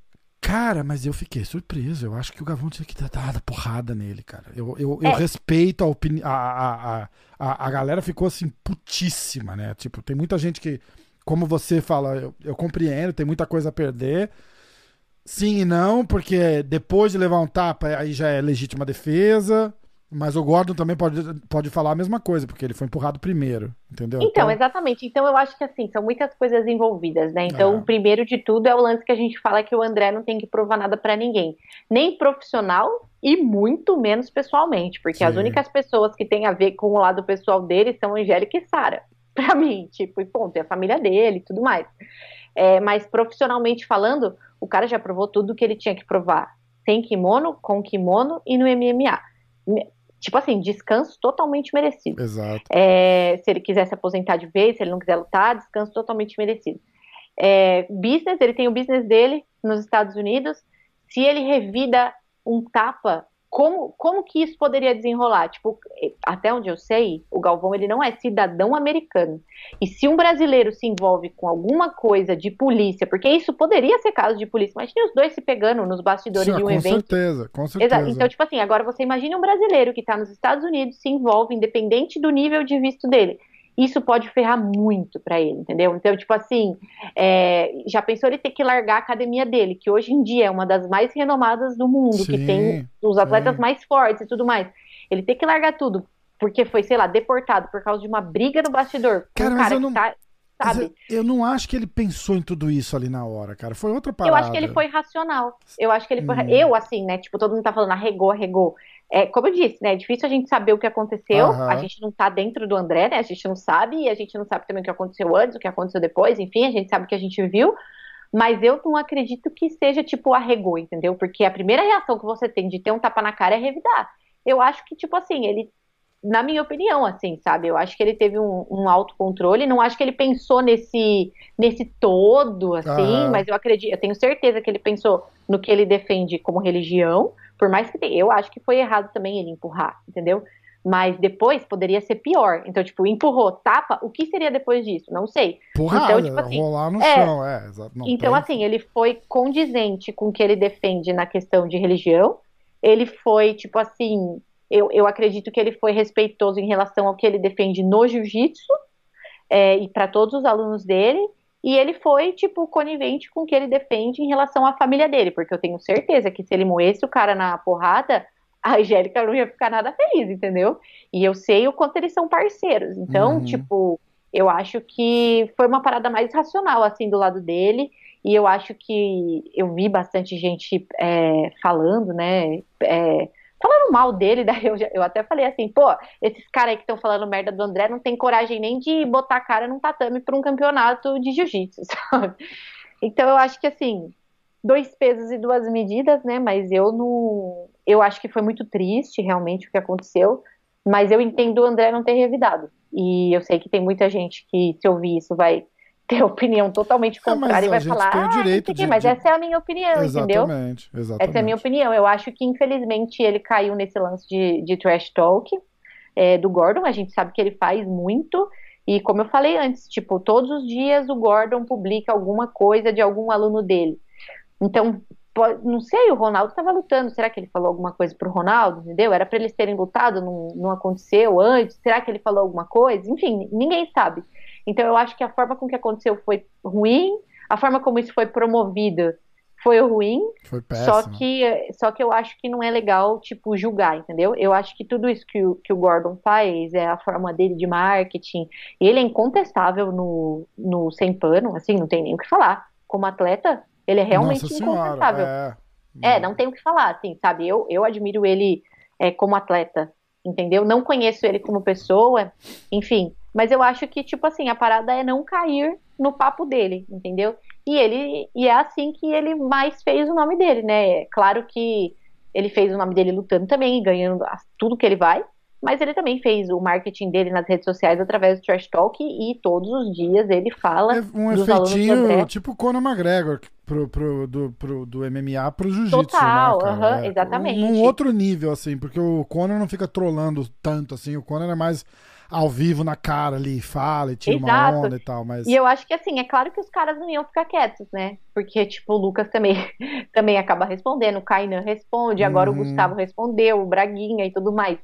Cara, mas eu fiquei surpreso. Eu acho que o Galvão tinha que ter dado porrada nele, cara. Eu, eu, é. eu respeito a opinião. A, a, a, a, a galera ficou assim, putíssima, né? Tipo, tem muita gente que, como você fala, eu, eu compreendo, tem muita coisa a perder. Sim e não, porque depois de levar um tapa, aí já é legítima defesa. Mas o Gordon também pode, pode falar a mesma coisa, porque ele foi empurrado primeiro, entendeu? Então, então... exatamente. Então eu acho que assim, são muitas coisas envolvidas, né? Então, é. o primeiro de tudo é o lance que a gente fala que o André não tem que provar nada para ninguém. Nem profissional e muito menos pessoalmente, porque Sim. as únicas pessoas que têm a ver com o lado pessoal dele são Angélica e Sara. Pra mim, tipo, e ponto, e a família dele e tudo mais. É, mas profissionalmente falando, o cara já provou tudo que ele tinha que provar. Sem kimono, com kimono e no MMA tipo assim, descanso totalmente merecido. Exato. É, se ele quiser se aposentar de vez, se ele não quiser lutar, descanso totalmente merecido. É, business, ele tem o business dele nos Estados Unidos. Se ele revida um tapa como, como que isso poderia desenrolar? Tipo, até onde eu sei, o Galvão ele não é cidadão americano. E se um brasileiro se envolve com alguma coisa de polícia, porque isso poderia ser caso de polícia, imagine os dois se pegando nos bastidores Sim, de um com evento. certeza, com certeza. Exato. Então, tipo assim, agora você imagine um brasileiro que está nos Estados Unidos, se envolve, independente do nível de visto dele isso pode ferrar muito para ele, entendeu? Então, tipo assim, é, já pensou ele ter que largar a academia dele, que hoje em dia é uma das mais renomadas do mundo, sim, que tem os atletas sim. mais fortes e tudo mais. Ele ter que largar tudo porque foi, sei lá, deportado por causa de uma briga no bastidor. Cara, um cara que não... tá? Eu, eu, não acho que ele pensou em tudo isso ali na hora, cara. Foi outra parada. Eu acho que ele foi racional. Eu acho que ele foi. Hum. Eu, assim, né? Tipo, todo mundo tá falando, arregou, arregou. É, como eu disse, né? É difícil a gente saber o que aconteceu. Uhum. A gente não tá dentro do André, né? A gente não sabe, e a gente não sabe também o que aconteceu antes, o que aconteceu depois, enfim, a gente sabe o que a gente viu. Mas eu não acredito que seja tipo arregou, entendeu? Porque a primeira reação que você tem de ter um tapa na cara é revidar. Eu acho que, tipo assim, ele na minha opinião, assim, sabe? Eu acho que ele teve um, um autocontrole, não acho que ele pensou nesse, nesse todo, assim, mas eu acredito, eu tenho certeza que ele pensou no que ele defende como religião, por mais que tenha, eu acho que foi errado também ele empurrar, entendeu? Mas depois poderia ser pior. Então, tipo, empurrou, tapa, o que seria depois disso? Não sei. Porrada, então, tipo assim, rolar no é, chão, é. Então, tem... assim, ele foi condizente com o que ele defende na questão de religião. Ele foi, tipo assim, eu, eu acredito que ele foi respeitoso em relação ao que ele defende no jiu-jitsu é, e para todos os alunos dele. E ele foi, tipo, conivente com o que ele defende em relação à família dele, porque eu tenho certeza que se ele moesse o cara na porrada, a Angélica não ia ficar nada feliz, entendeu? E eu sei o quanto eles são parceiros. Então, uhum. tipo, eu acho que foi uma parada mais racional, assim, do lado dele. E eu acho que eu vi bastante gente é, falando, né? É, falando mal dele, daí eu, eu até falei assim, pô, esses caras aí que estão falando merda do André não tem coragem nem de botar a cara num tatame para um campeonato de jiu-jitsu, sabe? Então eu acho que assim, dois pesos e duas medidas, né? Mas eu não. Eu acho que foi muito triste realmente o que aconteceu. Mas eu entendo o André não ter revidado. E eu sei que tem muita gente que, se ouvir isso, vai ter opinião totalmente é, contrária é, e vai falar, o direito ah, de, mas de... essa é a minha opinião, exatamente, entendeu? Exatamente. Essa é a minha opinião. Eu acho que, infelizmente, ele caiu nesse lance de, de trash talk é, do Gordon. A gente sabe que ele faz muito. E como eu falei antes, tipo, todos os dias o Gordon publica alguma coisa de algum aluno dele. Então, não sei, o Ronaldo estava lutando. Será que ele falou alguma coisa pro Ronaldo? Entendeu? Era para eles terem lutado, não, não aconteceu antes. Será que ele falou alguma coisa? Enfim, ninguém sabe. Então eu acho que a forma com que aconteceu foi ruim, a forma como isso foi promovido foi ruim. Foi péssimo. Só que, só que eu acho que não é legal, tipo, julgar, entendeu? Eu acho que tudo isso que o, que o Gordon faz, é a forma dele de marketing, ele é incontestável no, no sem pano, assim, não tem nem o que falar. Como atleta, ele é realmente Nossa incontestável. Senhora, é. é, não tem o que falar, assim, sabe? Eu, eu admiro ele é, como atleta, entendeu? Não conheço ele como pessoa, enfim, mas eu acho que, tipo assim, a parada é não cair no papo dele, entendeu? E ele e é assim que ele mais fez o nome dele, né? Claro que ele fez o nome dele lutando também, ganhando tudo que ele vai, mas ele também fez o marketing dele nas redes sociais através do Trash Talk e todos os dias ele fala é um efeitinho tipo Conor McGregor pro, pro, do, pro, do MMA pro jiu-jitsu, né, Total, né, uh -huh, é, exatamente. Num outro nível, assim, porque o Conor não fica trolando tanto, assim, o Conor é mais ao vivo na cara ali, fala e tira Exato. uma onda e tal, mas... E eu acho que assim, é claro que os caras não iam ficar quietos, né? Porque, tipo, o Lucas também, também acaba respondendo, o Kainan responde, agora uhum. o Gustavo respondeu, o Braguinha e tudo mais.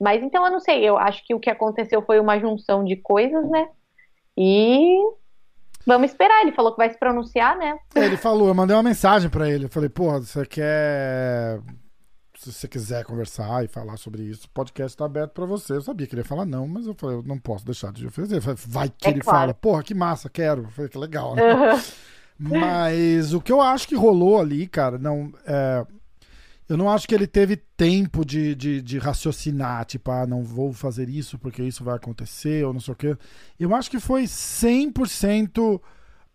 Mas então eu não sei, eu acho que o que aconteceu foi uma junção de coisas, né? E Vamos esperar, ele falou que vai se pronunciar, né? É, ele falou, eu mandei uma mensagem para ele. Eu falei, porra, você quer se você quiser conversar e falar sobre isso, o podcast tá aberto para você. Eu sabia que ele ia falar não, mas eu falei, eu não posso deixar de oferecer. Vai que é ele claro. fala, porra, que massa, quero. Eu falei, que legal, né? Uhum. Mas o que eu acho que rolou ali, cara, não. É, eu não acho que ele teve tempo de, de, de, raciocinar, tipo, ah, não vou fazer isso porque isso vai acontecer, ou não sei o quê. Eu acho que foi 100%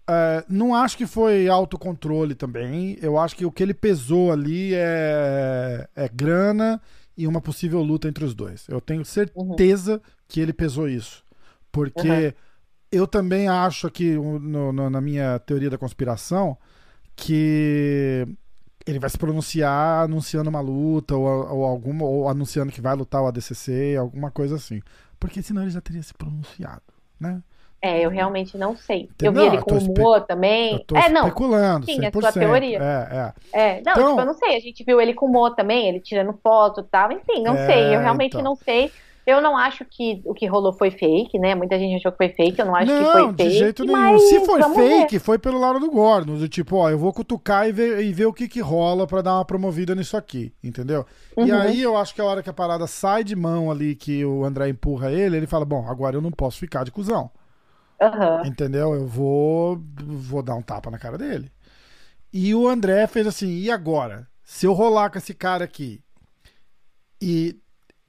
Uh, não acho que foi autocontrole também. Eu acho que o que ele pesou ali é, é grana e uma possível luta entre os dois. Eu tenho certeza uhum. que ele pesou isso. Porque uhum. eu também acho que, no, no, na minha teoria da conspiração, que ele vai se pronunciar anunciando uma luta ou, ou alguma ou anunciando que vai lutar o ADCC, alguma coisa assim. Porque senão ele já teria se pronunciado, né? É, eu realmente não sei. Entendeu? Eu vi ele com o Mo também. É, não. especulando, Sim, 100%. é sua teoria. É, é. é não, então, tipo, eu não sei. A gente viu ele com o Mo também, ele tirando foto e tal. Enfim, não é, sei. Eu realmente então. não sei. Eu não acho que o que rolou foi fake, né? Muita gente achou que foi fake, eu não acho não, que foi fake. Não, de jeito nenhum. Se foi fake, ver. foi pelo lado do Gordon. Do tipo, ó, eu vou cutucar e ver, e ver o que que rola para dar uma promovida nisso aqui, entendeu? Uhum. E aí eu acho que a hora que a parada sai de mão ali, que o André empurra ele, ele fala, bom, agora eu não posso ficar de cuzão. Uhum. Entendeu? Eu vou, vou dar um tapa na cara dele. E o André fez assim, e agora? Se eu rolar com esse cara aqui e,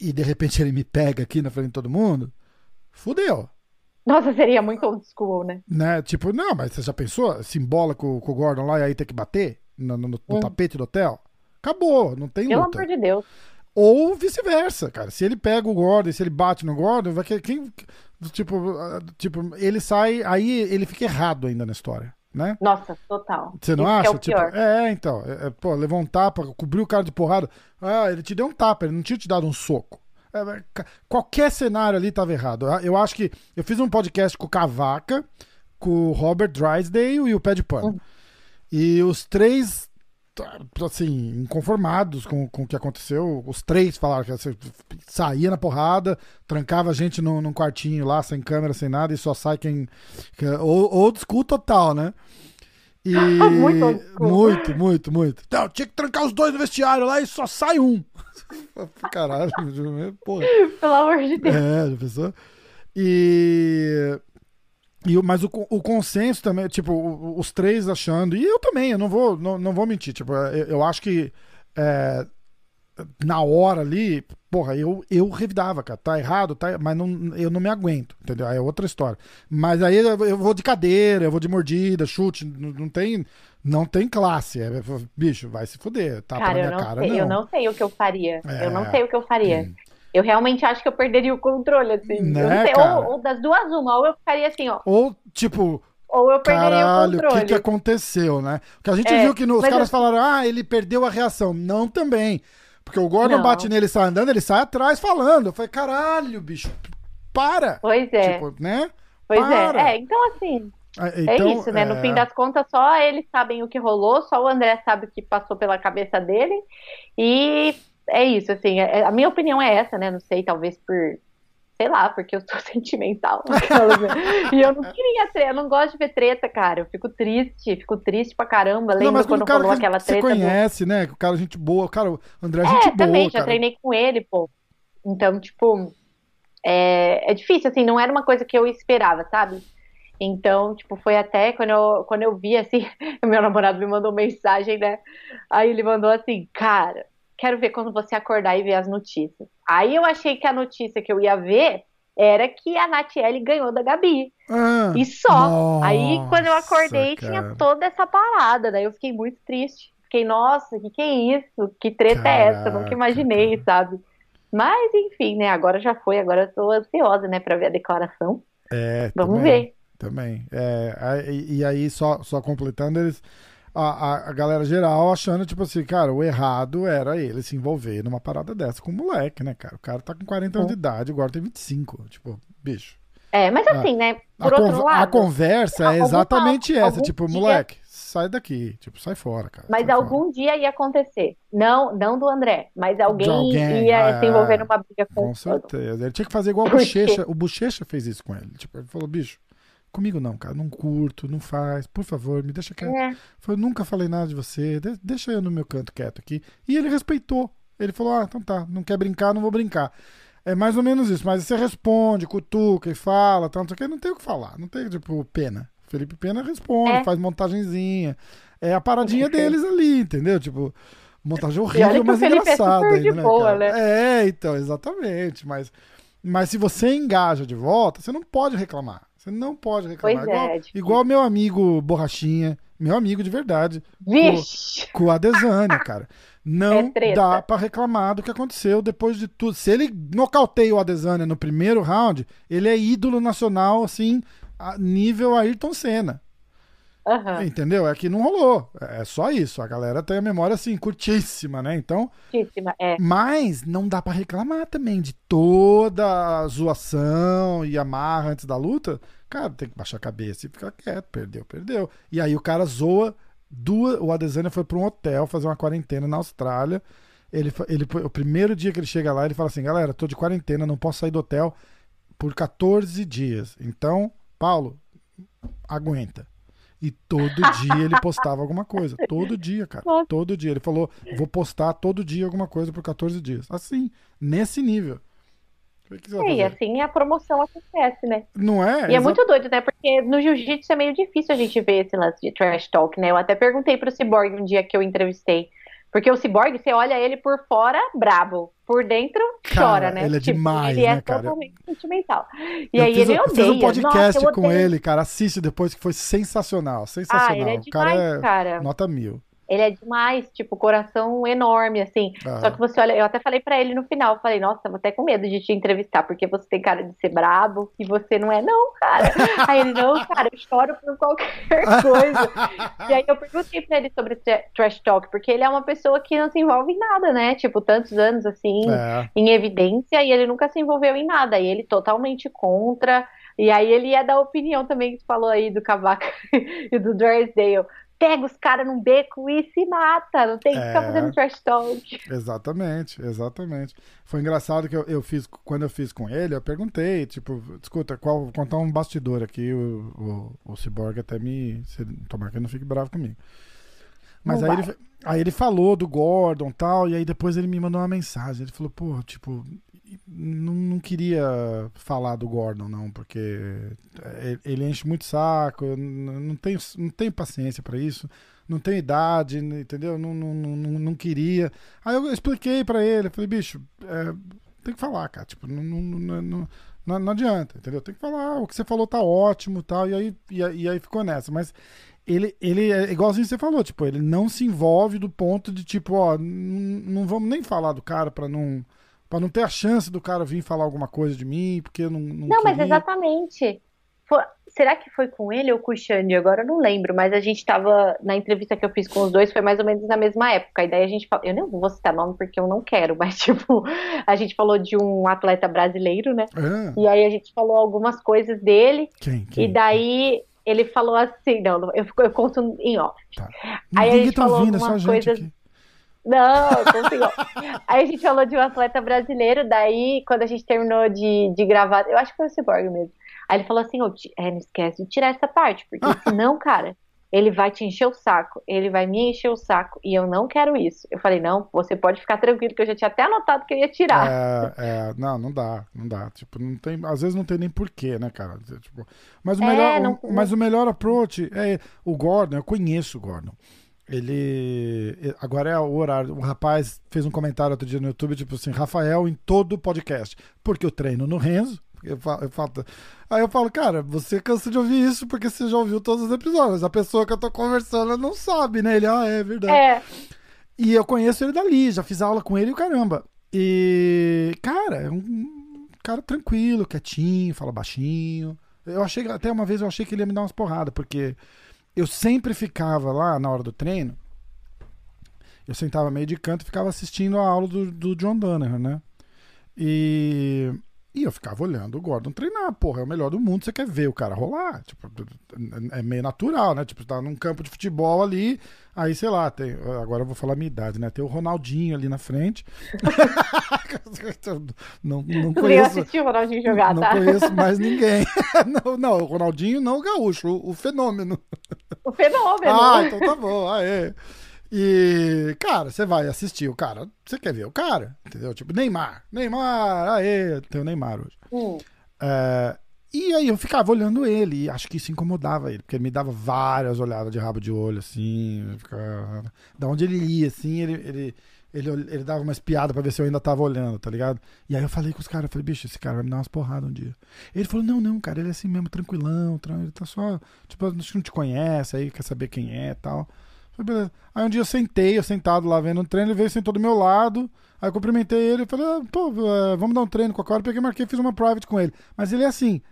e de repente ele me pega aqui na frente de todo mundo, fudeu. Nossa, seria muito old school, né? né? Tipo, não, mas você já pensou? Se embola com, com o Gordon lá e aí tem que bater no, no, no hum. tapete do hotel? Acabou, não tem Pelo luta. Pelo amor de Deus. Ou vice-versa, cara. Se ele pega o Gordon, se ele bate no Gordon, vai quem tipo, tipo, ele sai, aí ele fica errado ainda na história, né? Nossa, total. Você não Isso acha? É, tipo, é, então, é, é, pô, levou um tapa, cobriu o cara de porrada. Ah, ele te deu um tapa, ele não tinha te dado um soco. É, qualquer cenário ali tava errado. Eu acho que eu fiz um podcast com o Cavaca, com o Robert Drysdale e o Pé de Pano. Uhum. E os três assim, inconformados com, com o que aconteceu. Os três falaram que saía na porrada, trancava a gente num, num, quartinho lá, sem câmera, sem nada, e só sai quem. Que, ou, old school total, né? E. muito, muito, muito, muito. Então, tinha que trancar os dois no vestiário lá e só sai um. Caralho, porra. Pelo amor de Deus. É, já pensou? E. E, mas o, o consenso também, tipo, os três achando, e eu também, eu não vou, não, não vou mentir, tipo, eu, eu acho que é, na hora ali, porra, eu, eu revidava, cara, tá errado, tá, mas não, eu não me aguento, entendeu? Aí é outra história. Mas aí eu vou de cadeira, eu vou de mordida, chute, não, não tem, não tem classe, é, bicho, vai se fuder, tá cara, pra minha não cara, sei, não. Eu não sei o que eu faria, É, eu não sei o que eu faria. Eu realmente acho que eu perderia o controle, assim. Né, sei, ou, ou das duas, uma, ou eu ficaria assim, ó. Ou, tipo, Ou eu perderia Caralho, o o controle. que, que aconteceu, né? Porque a gente É, viu que no- os caras eu- falaram, ah, ele perdeu a reação. Não também. Porque o Gordon Não. bate nele e sai andando, ele sai atrás falando. Eu falei, caralho, bicho, para. Pois é, Tipo, né? pois para. é. É, então assim, Ah, é então, isso, né? No é, fim das contas, só eles sabem o que rolou, só o André sabe o que passou pela cabeça dele. E é isso, assim, é- a minha opinião é essa, né? Não sei, talvez por, sei lá, porque eu sou sentimental. né? e eu não queria treta, eu não gosto de ver treta, cara. Eu fico triste, fico triste pra caramba. Não, Lembro mas quando que aquela você treta do conhece, né? Que o cara é gente boa. Cara, o André é É, gente boa, também, já treinei com ele, pô. Então, tipo, é, é difícil, assim, não era uma coisa que eu esperava, sabe? Então, tipo, foi até quando eu, quando eu vi, assim, meu namorado me mandou mensagem, né? Aí ele mandou assim, cara, quero ver quando você acordar e ver as notícias. Aí eu achei que a notícia que eu ia ver era que a Natiele ganhou da Gabi. Ah, E só. Aí, quando eu nossa, acordei, cara. tinha toda essa parada. Daí eu fiquei muito triste. Fiquei, nossa, o que, que é isso? Que treta é essa? Nunca Caraca, imaginei, sabe? Mas, enfim, né? Agora já foi. Agora eu tô ansiosa, né, pra ver a declaração. É, Vamos também. ver. Também. É, e aí, só, só completando, eles. A, a, a galera geral achando, tipo assim, cara, o errado era ele se envolver numa parada dessa com o moleque, né, cara? O cara tá com 40 anos de idade, agora tem 25. Tipo, bicho. É, mas assim, né? Por a, outro lado. a conversa é algum- exatamente essa, algum tipo, dia- moleque, sai daqui, tipo, sai fora, cara. Mas sai fora. algum dia ia acontecer. Não, não do André, mas alguém, alguém, ia ah, se envolver numa briga com Com certeza. Ele tinha que fazer igual o? Bochecha. O Bochecha fez isso com ele. Tipo, ele falou, bicho, comigo não, cara, não curto, não faz, por favor, me deixa quieto. É, Falou, nunca falei nada de você, de- deixa eu no meu canto quieto aqui. E ele respeitou. Ele falou, ah, então tá, não quer brincar, não vou brincar. É mais ou menos isso, mas você responde, cutuca e fala, tal, não sei o que, não tem o que falar, não tem, tipo, pena. Felipe Pena responde, É. faz montagenzinha. É a paradinha deles ali, entendeu? Tipo, montagem horrível, mas é engraçada de ainda, né, boa, né? É, então, exatamente, mas, mas se você engaja de volta, você não pode reclamar. Você não pode reclamar. Pois igual, é difícil. igual meu amigo Borrachinha, meu amigo de verdade, Vixe! com a Desânia, cara. Não É dá pra reclamar do que aconteceu depois de tudo. Se ele nocauteia o Adesanya no primeiro round, ele é ídolo nacional, assim, a nível Ayrton Senna. Aham. Entendeu? É que não rolou. É só isso. A galera tem a memória assim, curtíssima, né? Então. Curtíssima, é. Mas não dá pra reclamar também de toda a zoação e amarra antes da luta. Cara, tem que baixar a cabeça e ficar quieto. Perdeu, perdeu. E aí o cara zoa. Duas, o Adesanya foi pra um hotel fazer uma quarentena na Austrália. Ele, ele, o primeiro dia que ele chega lá, ele fala assim: galera, tô de quarentena, não posso sair do hotel por 14 dias. Então, Paulo, aguenta. E todo dia ele postava alguma coisa. Todo dia, cara. Nossa. Todo dia. Ele falou: vou postar todo dia alguma coisa por 14 dias. Assim, nesse nível. É, e assim a promoção acontece, né? Não é? E é muito doido, né? Porque no jiu-jitsu é meio difícil a gente ver esse lance de trash talk, né? Eu até perguntei pro Cyborg um dia que eu entrevistei. Porque o Cyborg, você olha ele por fora, brabo. Por dentro, Cara, chora, né? ele é demais, ele né, é cara? totalmente sentimental. E eu aí fiz, ele eu odeia. fiz um podcast Nossa, eu com ele, cara. Assiste depois que foi sensacional. Ah, Sensacional. ele é o cara demais, é cara. nota mil. Ele é demais, tipo, coração enorme, assim. Ah. Só que você olha, eu até falei pra ele no final, falei, nossa, vou até com medo de te entrevistar, porque você tem cara de ser brabo e você não é, não, cara. aí ele, não, cara, eu choro por qualquer coisa. e aí eu perguntei pra ele sobre tra- trash talk, porque ele é uma pessoa que não se envolve em nada, né? Tipo, tantos anos assim, É. em evidência, e ele nunca se envolveu em nada. E ele totalmente contra. E aí ele ia dar opinião também, que tu falou aí do Cavaca e do Drysdale. Pega os caras num beco e se mata. Não tem que ficar É. fazendo trash talk. Exatamente, exatamente. Foi engraçado que eu, eu fiz, quando eu fiz com ele, eu perguntei, tipo, escuta, qual, vou contar um bastidor aqui, o, o, o Cyborg até me. Se, tomara que ele não fique bravo comigo. Mas Não aí vai. ele, aí ele falou do Gordon e tal, e aí depois ele me mandou uma mensagem. Ele falou, pô, tipo, não, não queria falar do Gordon, não, porque ele, enche muito saco, eu não tenho, não tenho paciência pra isso, não tenho idade, entendeu? Não, não, não, não, queria. Aí eu expliquei pra ele, falei, bicho, é, tem que falar, cara, tipo, não, não, não, não, não, adianta, entendeu? Tem que falar, o que você falou tá ótimo tal, e aí, e, aí- e aí ficou nessa, mas ele, ele é igualzinho você falou, tipo, ele não se envolve do ponto de, tipo, ó, não vamos nem falar do cara pra não, pra não ter a chance do cara vir falar alguma coisa de mim, porque eu não, não, Não, mas exatamente. Foi- será que foi com ele ou com o Xande? Agora eu não lembro, mas a gente tava. Na entrevista que eu fiz com os dois, foi mais ou menos na mesma época. E daí a gente falou. Eu não vou citar nome porque eu não quero, mas, tipo, a gente falou de um atleta brasileiro, né? Ah, E aí a gente falou algumas coisas dele. quem, quem? E daí ele falou assim, não, eu, eu conto em off. Tá. aí a Ninguém gente tá falou ouvindo, é a algumas gente coisas- aqui. Não. Aí a gente falou de um atleta brasileiro, daí quando a gente terminou de, de gravar, eu acho que foi o Cyborg mesmo. Aí ele falou assim, ti- é, não esquece de tirar essa parte, porque senão, cara, ele vai te encher o saco, ele vai me encher o saco, e eu não quero isso. Eu falei, não, você pode ficar tranquilo, que eu já tinha até anotado que eu ia tirar. É, é, não, não dá, não dá. Tipo, não tem, às vezes não tem nem porquê, né, cara? Tipo, mas o É, melhor, não- o- mas o melhor approach é o Gordon. Eu conheço o Gordon. Ele agora é o horário. O rapaz fez um comentário outro dia no YouTube, tipo assim, Rafael em todo o podcast, porque eu treino no Renzo. Eu falo, eu falo- aí eu falo, cara, você cansa de ouvir isso porque você já ouviu todos os episódios. A pessoa que eu tô conversando não sabe, né? Ele, ah, é verdade. É, E eu conheço ele dali, já fiz aula com ele e caramba. E, cara, é um cara tranquilo, quietinho, fala baixinho. Eu achei, até uma vez eu achei que ele ia me dar umas porradas, porque eu sempre ficava lá na hora do treino, eu sentava meio de canto e ficava assistindo a aula do, do John Danaher, né? E, e eu ficava olhando o Gordon treinar, porra, é o melhor do mundo, você quer ver o cara rolar, tipo, é meio natural, né? Tipo, tá num campo de futebol ali, aí sei lá, tem, agora eu vou falar a minha idade, né? Tem o Ronaldinho ali na frente. não, não eu conheço, assisti o Ronaldinho jogar, não tá? conheço mais ninguém. não, não, o Ronaldinho não o gaúcho, o, o fenômeno. O fenômeno. Ah, então tá bom, aê. E, cara, você vai assistir o cara, você quer ver o cara, entendeu? Tipo, Neymar, Neymar, aê, tem o Neymar hoje. Hum. É, e aí eu ficava olhando ele, e acho que isso incomodava ele, porque ele me dava várias olhadas de rabo de olho, assim, ficava... da onde ele ia, assim, ele, ele, ele, ele dava uma espiada pra ver se eu ainda tava olhando, tá ligado? E aí eu falei com os caras, eu falei, bicho, esse cara vai me dar umas porradas um dia. Ele falou, não, não, cara, ele é assim mesmo, tranquilão, tran- ele tá só, tipo, acho que não te conhece, aí quer saber quem é e tal. Beleza. Aí um dia eu sentei, eu sentado lá vendo um treino, ele veio e sentou do meu lado. Aí eu cumprimentei ele, falei, ah, pô, eh, vamos dar um treino com a hora. Peguei, marquei, fiz uma private com ele. Mas ele é assim,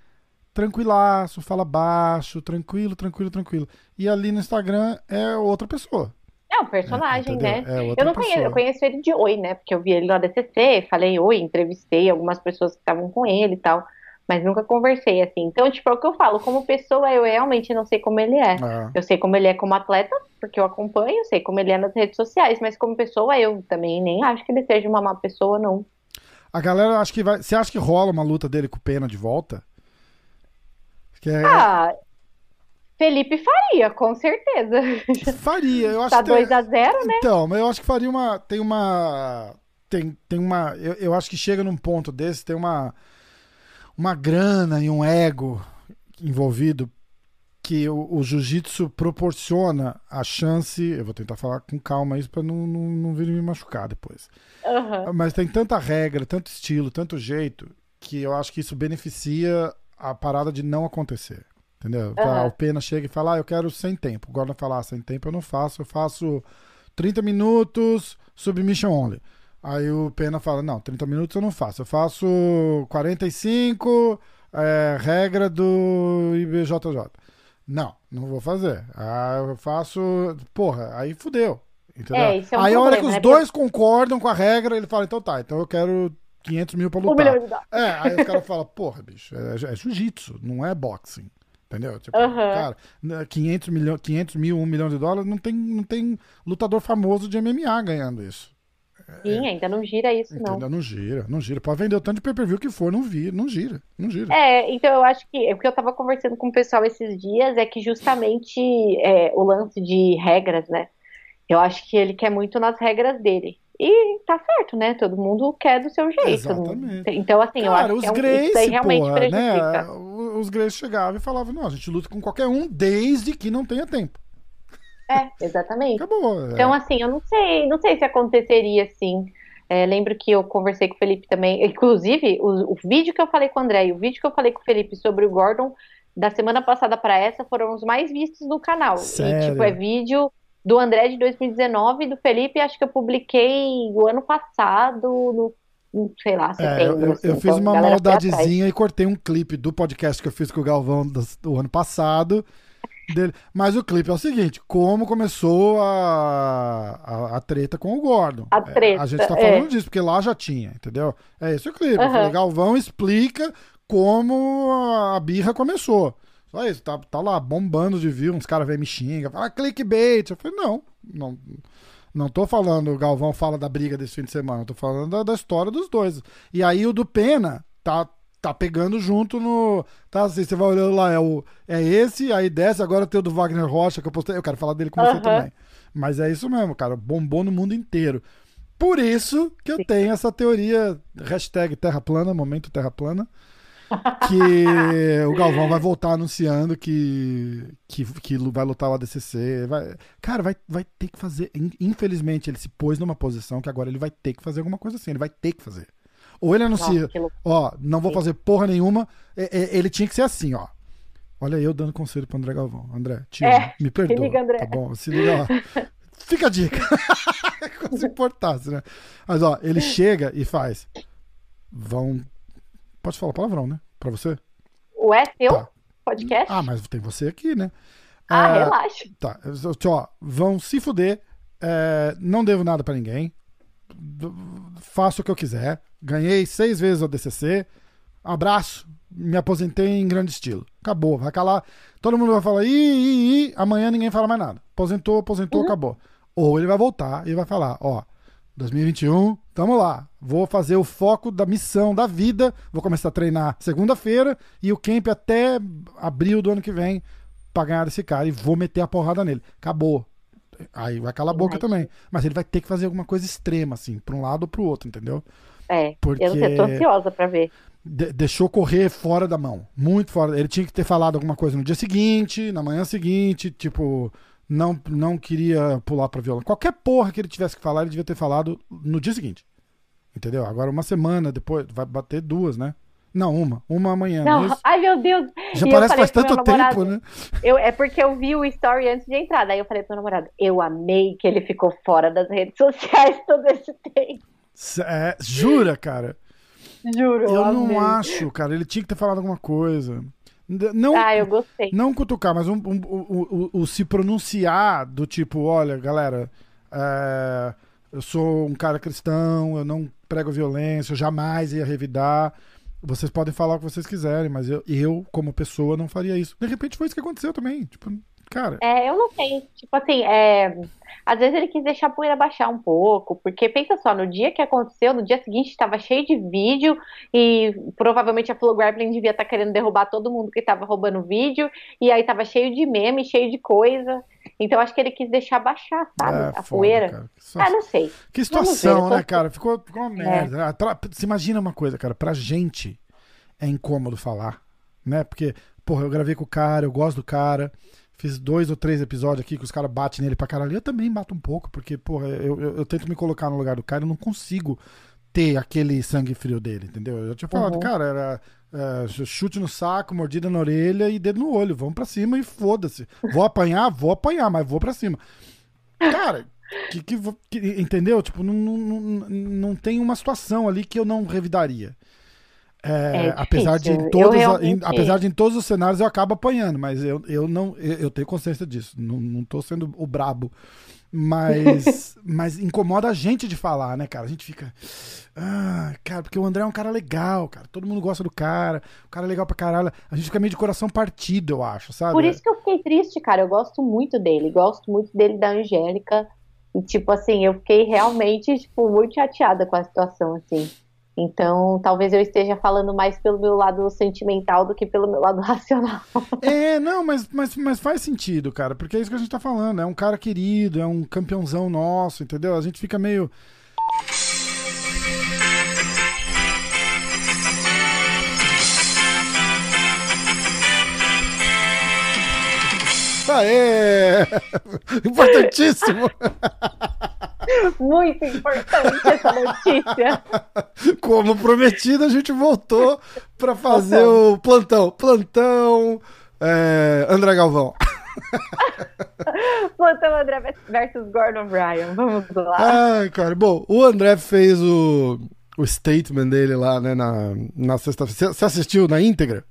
tranquilaço, fala baixo, tranquilo, tranquilo, tranquilo. E ali no Instagram é outra pessoa. É um personagem, entendeu? né? É Eu não conheço, pessoa. eu conheço ele de oi, né? Porque eu vi ele no ADCC, falei oi, entrevistei algumas pessoas que estavam com ele e tal, mas nunca conversei assim. Então, tipo, é o que eu falo, como pessoa, eu realmente não sei como ele é. É. Eu sei como ele é como atleta, porque eu acompanho, sei como ele é nas redes sociais, mas como pessoa, eu também nem acho que ele seja uma má pessoa, não. A galera acha que vai. Você acha que rola uma luta dele com o Pena de volta? Que é- Ah, Felipe faria, com certeza. faria, eu acho Tá que. tem- 2 a 0 né? Então, mas eu acho que faria uma. Tem uma. Tem, tem uma. Eu, eu acho que chega num ponto desse, tem uma. Uma grana e um ego envolvido que o, o jiu-jitsu proporciona a chance. Eu vou tentar falar com calma isso pra não, não, não vir me machucar depois. Aham. Mas tem tanta regra, tanto estilo, tanto jeito, que eu acho que isso beneficia a parada de não acontecer. Entendeu? Aham. O Pena chega e fala, ah, eu quero sem tempo. O Gordon fala, ah, sem tempo eu não faço, eu faço 30 minutos submission only. Aí o Pena fala, não, 30 minutos eu não faço, eu faço 45, é, regra do IBJJ. Não, não vou fazer. Ah, eu faço. Porra, aí fudeu. Entendeu? É, é um aí a hora que os né? dois concordam com a regra, ele fala, então tá, então eu quero 500 mil pra lutar. milhão. É, aí o cara fala, porra, bicho, é, é jiu-jitsu, não é boxing. Entendeu? Tipo, Aham. cara, né, 500, milho, 500 mil, 1 milhão de dólares, não tem, não tem lutador famoso de MMA ganhando isso. Sim, ainda não gira isso, não. Entendeu? Não gira, não gira. Pode vender o tanto de pay-per-view que for, não vira, não gira, não gira. É, então eu acho que o que eu tava conversando com o pessoal esses dias é que justamente é, o lance de regras, né? Eu acho que ele quer muito nas regras dele. E tá certo, né? Todo mundo quer do seu jeito. Exatamente. Então, assim, eu Cara, acho os que é um, Gracie, isso aí realmente porra, prejudica. né? Os Gracie chegavam e falavam, não, a gente luta com qualquer um desde que não tenha tempo. É, exatamente. Acabou. Então, é. assim, eu não sei, não sei se aconteceria assim. É, lembro que eu conversei com o Felipe também. Inclusive, o, o vídeo que eu falei com o André e o vídeo que eu falei com o Felipe sobre o Gordon, da semana passada para essa, foram os mais vistos do canal. Sério? E, tipo, é vídeo do André de 2019 e do Felipe, acho que eu publiquei o ano passado, no, no, sei lá, É, eu, setembro. eu- assim. eu fiz Então, uma maldadezinha e cortei um clipe do podcast que eu fiz com o Galvão do, do ano passado. Dele. Mas o clipe é o seguinte: como começou a, a, a treta com o Gordon. A É, treta, a gente tá é. falando disso, porque lá já tinha, entendeu? É esse o clipe. Eu Aham. falei, Galvão explica como a birra começou. Só isso, tá, tá lá bombando de view, uns caras vêm me xinga, fala "Ah, clickbait. Eu falei, não, não, não tô falando, o Galvão fala da briga desse fim de semana, eu tô falando da, da história dos dois. E aí o do Pena tá, tá pegando junto no. Tá assim, você vai olhando lá, é, o, é esse, aí desce, agora tem o do Wagner Rocha, que eu postei. Eu quero falar dele com você Aham. também. Mas é isso mesmo, cara, bombou no mundo inteiro. Por isso que eu tenho essa teoria, hashtag Terra Plana, momento Terra Plana, que o Galvão vai voltar anunciando que, que, que vai lutar o ADCC. Vai, cara, vai, vai ter que fazer. in- Infelizmente, ele se pôs numa posição que agora ele vai ter que fazer alguma coisa assim. Ele vai ter que fazer. Ou ele anuncia, Nossa, ó, não vou fazer porra nenhuma. É, é, ele tinha que ser assim, ó. Olha eu dando conselho pro André Galvão. André, te É, me perdoa. liga, André. Tá bom? Se liga lá. Fica a dica. Como se importasse, né? Mas, ó, ele chega e faz. Vão. Pode falar palavrão, né? Pra você? O é seu Tá. podcast? Ah, mas tem você aqui, né? Ah, Ah, relaxa. Tá. Eu- eu- Ó, vão se fuder. é, não devo nada pra ninguém. Faço o que eu quiser. Ganhei seis vezes o DCC. Abraço. Me aposentei em grande estilo. Acabou. Vai calar. Todo mundo vai falar, ih, ih, ih. Amanhã ninguém fala mais nada. Aposentou, aposentou, acabou. Ou ele vai voltar e vai falar, ó, 2021, tamo lá. Vou fazer o foco da missão da vida. Vou começar a treinar segunda-feira e o camp até abril do ano que vem pra ganhar desse cara e vou meter a porrada nele. Acabou. Aí vai calar a boca Imagina. também. Mas ele vai ter que fazer alguma coisa extrema, assim, pra um lado ou pro outro, entendeu? É, Porque- eu não sei, tô ansiosa pra ver. De- deixou correr fora da mão. Muito fora. Ele tinha que ter falado alguma coisa no dia seguinte, na manhã seguinte, tipo, não, não queria pular pra violão. Qualquer porra que ele tivesse que falar, ele devia ter falado no dia seguinte. Entendeu? Agora, uma semana depois, vai bater duas, né? Não, uma. Uma amanhã. não é ai meu Deus. Já E parece faz tanto tempo, né? Eu, é porque eu vi o story antes de entrar. Daí eu falei pro meu namorado, eu amei que ele ficou fora das redes sociais todo esse tempo. É, jura, cara? Juro. Eu amei. não acho, cara. Ele tinha que ter falado alguma coisa. Não, ah, eu gostei. Não cutucar, mas um, um, um, o, se pronunciar do tipo, olha, galera, é, eu sou um cara cristão, eu não prego violência, eu jamais ia revidar. Vocês podem falar o que vocês quiserem, mas eu, eu, como pessoa, não faria isso. De repente foi isso que aconteceu também. Tipo, cara. É, eu não sei. Tipo assim, é, às vezes ele quis deixar a poeira baixar um pouco, porque pensa só, no dia que aconteceu, no dia seguinte estava cheio de vídeo e provavelmente a Flow Grappling devia estar tá querendo derrubar todo mundo que estava roubando vídeo, e aí estava cheio de meme, cheio de coisa. Então acho que ele quis deixar baixar, sabe? É, a foda, poeira. Cara. Ah, não sei. Que situação, né, cara? Ficou, ficou uma é. merda. É. Você imagina uma coisa, cara, pra gente é incômodo falar, né? Porque, porra, eu gravei com o cara, eu gosto do cara. Fiz dois ou três episódios aqui que os caras batem nele pra caralho. Eu também bato um pouco, porque, porra, eu, eu, eu, tento me colocar no lugar do cara e não consigo ter aquele sangue frio dele, entendeu? Eu tinha falado, uhum. cara, era é, chute no saco, mordida na orelha e dedo no olho. Vamos pra cima e foda-se. Vou apanhar? Vou apanhar, mas vou pra cima. Cara, que, que, que, entendeu? Tipo, não, não, não, tem uma situação ali que eu não revidaria. É, é apesar, de em todos, realmente... apesar de em todos os cenários eu acabo apanhando, mas eu, eu não eu, eu tenho consciência disso. Não, não tô sendo o brabo. Mas, mas incomoda a gente de falar, né, cara? A gente fica. Ah, cara, porque o André é um cara legal, cara. Todo mundo gosta do cara. O cara é legal pra caralho. A gente fica meio de coração partido, eu acho, sabe? Por isso que eu fiquei triste, cara. Eu gosto muito dele. Gosto muito dele da Angélica. E, tipo assim, eu fiquei realmente, tipo, muito chateada com a situação, assim. Então, talvez eu esteja falando mais pelo meu lado sentimental do que pelo meu lado racional. É, não, mas, mas, mas faz sentido, cara, porque é isso que a gente tá falando. É um cara querido, é um campeãozão nosso, entendeu? A gente fica meio. Aê! Importantíssimo! Muito importante essa notícia. Como prometido, a gente voltou para fazer o plantão. Plantão é, André Galvão. plantão André versus Gordon Bryan. Vamos lá. Ai, cara. Bom, o André fez o, o statement dele lá, né, na, na sexta-feira. Você assistiu na íntegra?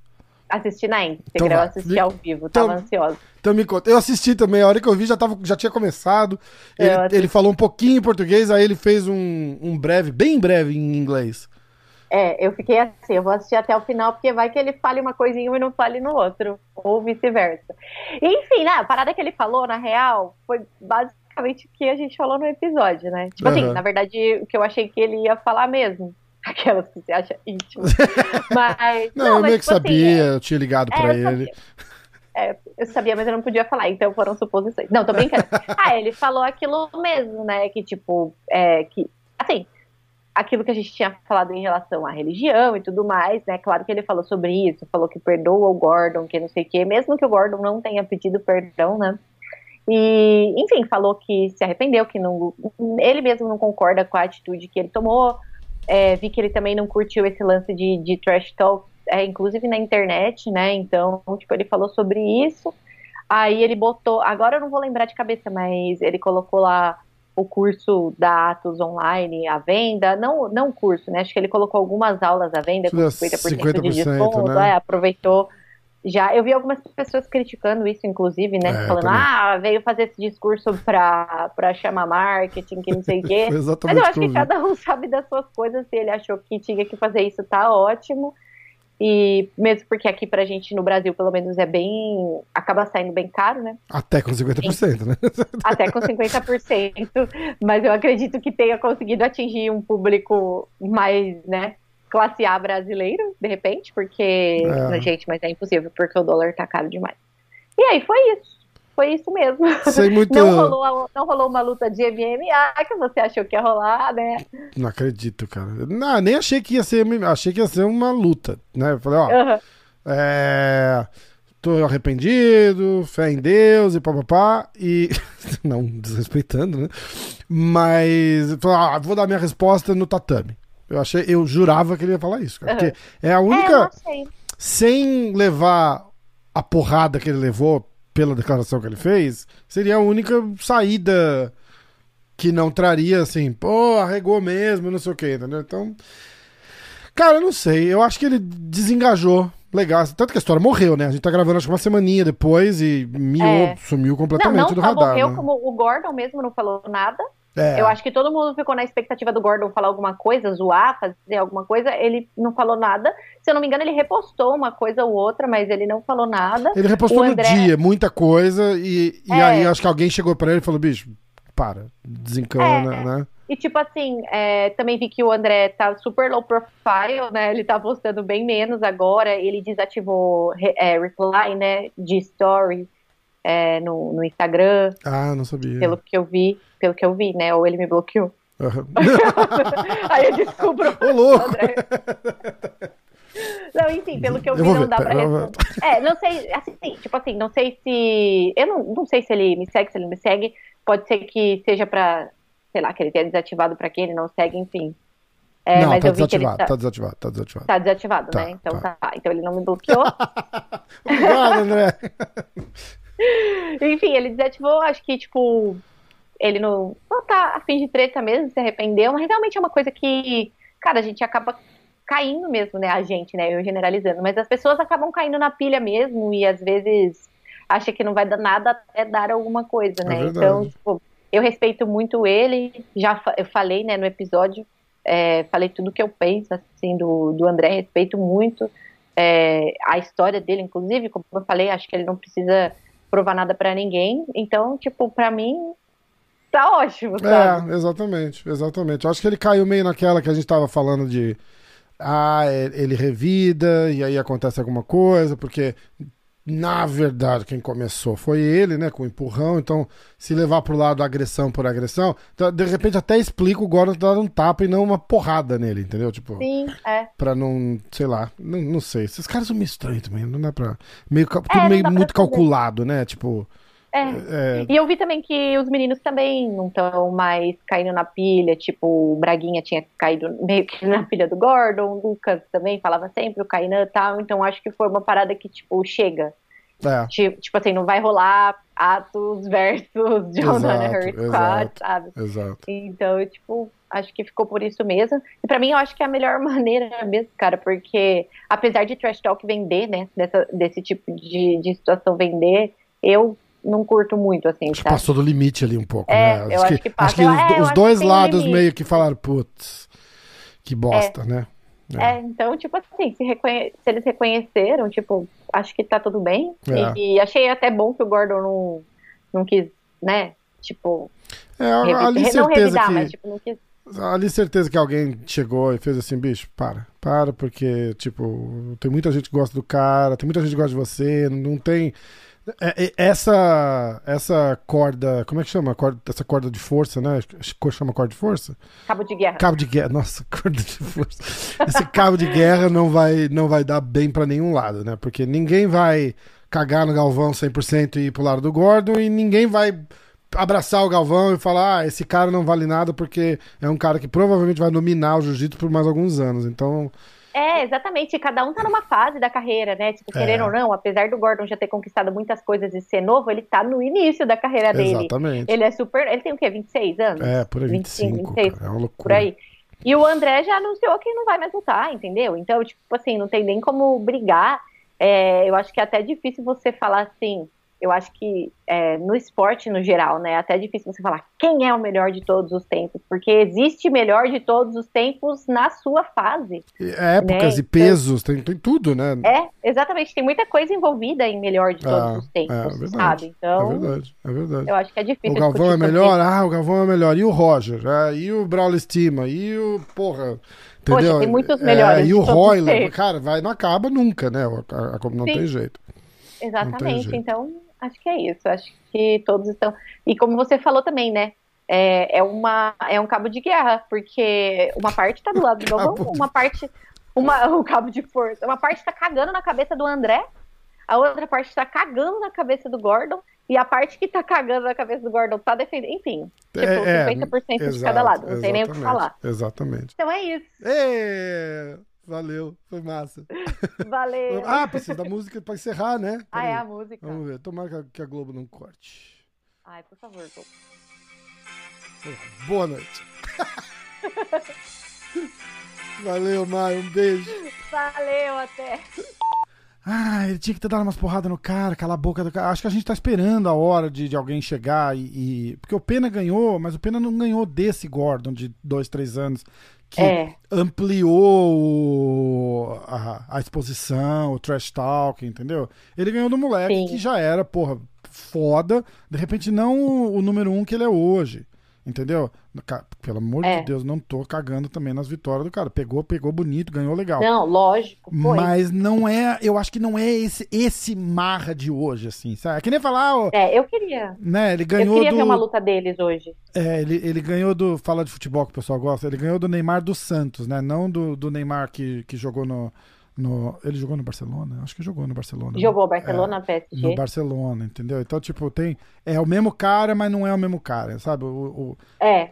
Assisti na íntegra, então, eu assisti ao vivo, tava então, ansiosa. Então me conta. Eu assisti também, a hora que eu vi já, tava, já tinha começado. Ele, ele falou um pouquinho em português, aí ele fez um, um breve, bem breve em inglês. É, eu fiquei assim, eu vou assistir até o final, porque vai que ele fale uma coisinha e não fale no outro, ou vice-versa. Enfim, né, a parada que ele falou, na real, foi basicamente o que a gente falou no episódio, né? Tipo uhum. assim, na verdade, o que eu achei que ele ia falar mesmo. Aquelas que você acha íntimo. mas. Não, não eu meio que tipo assim, sabia, assim, eu tinha ligado é, pra ele. É, eu sabia, mas eu não podia falar, então foram suposições. Não, tô brincando. ah, ele falou aquilo mesmo, né? Que, tipo, é, que. Assim, aquilo que a gente tinha falado em relação à religião e tudo mais, né? Claro que ele falou sobre isso, falou que perdoa o Gordon, que não sei o quê, mesmo que o Gordon não tenha pedido perdão, né? E, enfim, falou que se arrependeu, que não, ele mesmo não concorda com a atitude que ele tomou, é, vi que ele também não curtiu esse lance de, de trash talk, é, inclusive na internet, né? Então, tipo, ele falou sobre isso. Aí ele botou, agora eu não vou lembrar de cabeça, mas ele colocou lá o curso da Atos online à venda, não não curso, né? Acho que ele colocou algumas aulas à venda com 50%, 50% de desconto, né? é, aproveitou já, eu vi algumas pessoas criticando isso, inclusive, né? É, falando, também. ah, veio fazer esse discurso pra, pra chamar marketing, que não sei o quê. Mas eu acho que cada um sabe das suas coisas. Se ele achou que tinha que fazer isso, tá ótimo. E mesmo porque aqui pra gente no Brasil, pelo menos, é bem. acaba saindo bem caro, né? Até com 50%, né? Até com 50%. Mas eu acredito que tenha conseguido atingir um público mais, né? classe A brasileiro, de repente, porque. É. Gente, mas é impossível, porque o dólar tá caro demais. E aí foi isso. Foi isso mesmo. Muito... Não, rolou, não rolou uma luta de MMA que você achou que ia rolar, né? Não acredito, cara. Não, nem achei que ia ser achei que ia ser uma luta, né? Eu falei, ó. Uhum. É tô arrependido, fé em Deus e papapá, e. Não desrespeitando, né? Mas. Ah, vou dar minha resposta no tatame. Eu achei, eu jurava que ele ia falar isso, cara, uhum. Porque é a única. É, sem levar a porrada que ele levou pela declaração que ele fez, seria a única saída que não traria assim, pô, arregou mesmo, não sei o que, entendeu? Então. Cara, eu não sei. Eu acho que ele desengajou legais. Tanto que a história morreu, né? A gente tá gravando acho que uma semaninha depois e miou, É. sumiu Não, completamente não do só radar. morreu, né? como o Gordon mesmo não falou nada. É, Eu acho que todo mundo ficou na expectativa do Gordon falar alguma coisa, zoar, fazer alguma coisa. Ele não falou nada. Se eu não me engano, ele repostou uma coisa ou outra, mas ele não falou nada. Ele repostou o André- no dia muita coisa e, e É. aí acho que alguém chegou pra ele e falou, bicho, para, desencana, É. né? E tipo assim, é, também vi que o André tá super low profile, né? Ele tá postando bem menos agora. Ele desativou é, reply, né? De story é, no, no Instagram, Ah, não sabia. pelo que eu vi, pelo que eu vi, né? Ou ele me bloqueou. Aham. Aí eu descubro. Ô, louco! Não, enfim, pelo que eu vi, não ver, dá pra responder. É, não sei, assim, tipo assim, não sei se. Eu não, não sei se ele me segue, se ele me segue. Pode ser que seja pra, sei lá, que ele tenha desativado pra quem ele não segue, enfim. É, não, mas tá eu vi que ele desativado, tá, tá desativado, tá desativado. tá desativado, Tá, né? Então tá. tá. Então ele não me bloqueou. Obrigado, André. Enfim, ele desativou, acho que, tipo, ele não, não tá a fim de treta mesmo, se arrependeu, mas realmente é uma coisa que, cara, a gente acaba caindo mesmo, né? A gente, né? Eu generalizando, mas as pessoas acabam caindo na pilha mesmo e às vezes acha que não vai dar nada até dar alguma coisa, né? verdade. então, tipo, eu respeito muito ele, já fa- eu falei, né, no episódio, é, falei tudo que eu penso, assim, do, do André, respeito muito é, a história dele, inclusive, como eu falei, acho que ele não precisa provar nada pra ninguém. Então, tipo, pra mim, tá ótimo, sabe? É, exatamente, exatamente. Eu acho que ele caiu meio naquela que a gente tava falando de. Ah, é- ele revida e aí acontece alguma coisa, porque na verdade quem começou foi ele, né, com o empurrão. Então, se levar pro lado agressão por agressão, então, de repente até explica o Gordon dar um tapa e não uma porrada nele, entendeu? Tipo, Sim, é. pra não, sei lá, não, não sei. Esses caras são meio estranhos também, não dá pra. Meio, tudo não meio muito calculado, né? Tipo. É. é, E eu vi também que os meninos também não estão mais caindo na pilha, tipo, o Braguinha tinha caído meio que na pilha do Gordon, o Lucas também falava sempre, o Kainan e tal, então acho que foi uma parada que, tipo, chega. é. Tipo, tipo assim, não vai rolar Atos versus John Squad, exato. sabe? Exato. Então, eu, tipo, acho que ficou por isso mesmo. E pra mim, eu acho que é a melhor maneira mesmo, cara, porque apesar de Trash Talk vender, né, dessa, desse tipo de, de situação vender, eu não curto muito, assim, Acho que sabe? passou do limite ali um pouco, É, né? acho que passa. acho que os, É, os que dois um lados limite. meio que falaram, putz, que bosta, né? É, então, tipo assim, se, reconhe- se eles reconheceram, tipo, acho que tá tudo bem. É. E, e achei até bom que o Gordon não, não quis, né, tipo, É, ali certeza revidar, que mas, tipo, não quis ali certeza que alguém chegou e fez assim, bicho, para, para, porque, tipo, tem muita gente que gosta do cara, tem muita gente que gosta de você, não tem... é- essa, essa corda, como é que chama? Corda- essa corda de força, né? Chama corda de força? cabo de guerra. Cabo de guerra, nossa, corda de força. Esse cabo de guerra não vai, não vai dar bem pra nenhum lado, né? Porque ninguém vai cagar no Galvão 100% e ir pro lado do Gordon e ninguém vai abraçar o Galvão e falar, ah, esse cara não vale nada porque é um cara que provavelmente vai dominar o jiu-jitsu por mais alguns anos. Então, É, exatamente. Cada um tá numa fase da carreira, né? Tipo, É. querendo ou não, apesar do Gordon já ter conquistado muitas coisas e ser novo, ele tá no início da carreira dele. exatamente. Ele é super. Ele tem o quê? 26 anos? É, por aí 25, 25, 26, cara, é uma loucura. por aí. E o André já anunciou que não vai mais lutar, entendeu? Então, tipo assim, não tem nem como brigar. É, eu acho que é até difícil você falar assim. Eu acho que é, no esporte no geral, né? É até difícil você falar quem é o melhor de todos os tempos, porque existe melhor de todos os tempos na sua fase. E Épocas Né? e pesos, tem, tem tudo, né? É, exatamente. Tem muita coisa envolvida em melhor de todos Ah, os tempos, é verdade, sabe? É Então, verdade, é verdade. eu acho que é difícil. O Galvão é melhor? Ah, o Galvão é melhor. E o Roger? Ah, e o Braulio Estima? E o. Porra. Poxa, Entendeu? tem muitos É, melhores e de o Royler? Cara, vai, não acaba nunca, né? Não Sim. tem jeito. Exatamente. jeito. Então, acho que é isso. Acho que todos estão. E como você falou também, né? É, é, uma, é um cabo de guerra, porque uma parte tá do lado do Galvão, Cabo uma parte. Uma, um cabo de força. Uma parte tá cagando na cabeça do André, a outra parte tá cagando na cabeça do Gordon, e a parte que tá cagando na cabeça do Gordon tá defendendo. Enfim, tipo, É, é, 50% de exato, cada lado. Não tem nem o que falar. Exatamente. Então é isso. Ê, valeu, foi massa. Valeu. Ah, precisa da música pra encerrar, né? Ah, é a Peraí. música. Vamos ver, tomara que a, a Globo não corte. Ai, por favor, Gu. Boa noite. Valeu, Maio, um beijo. Valeu, até. Ah, ele tinha que ter dado umas porradas no cara, calar a boca do cara. Acho que a gente tá esperando a hora de, de alguém chegar e, e, Porque o Pena ganhou, mas o Pena não ganhou desse Gordon de dois, três anos. Que É. ampliou a, a exposição, o trash talk, entendeu? Ele ganhou do moleque Sim. que já era, porra, foda. De repente, não o, o número um que ele é hoje. Entendeu? Pelo amor É. de Deus, não tô cagando também nas vitórias do cara. Pegou, pegou bonito, ganhou legal. Não, lógico, foi. Mas não é, eu acho que não é esse esse marra de hoje, assim, sabe? É que nem falar, ó, É, eu queria. né? Ele Eu ganhou queria do. ver uma luta deles hoje. É, ele, ele ganhou do. Fala de futebol que o pessoal gosta. Ele ganhou do Neymar do Santos, né? Não do, do Neymar que, que jogou no, no. Ele jogou no Barcelona? Acho que jogou no Barcelona. né? Jogou Barcelona, É, PSG. no Barcelona, entendeu? Então, tipo, tem. É o mesmo cara, mas não é o mesmo cara, sabe? O, o- É.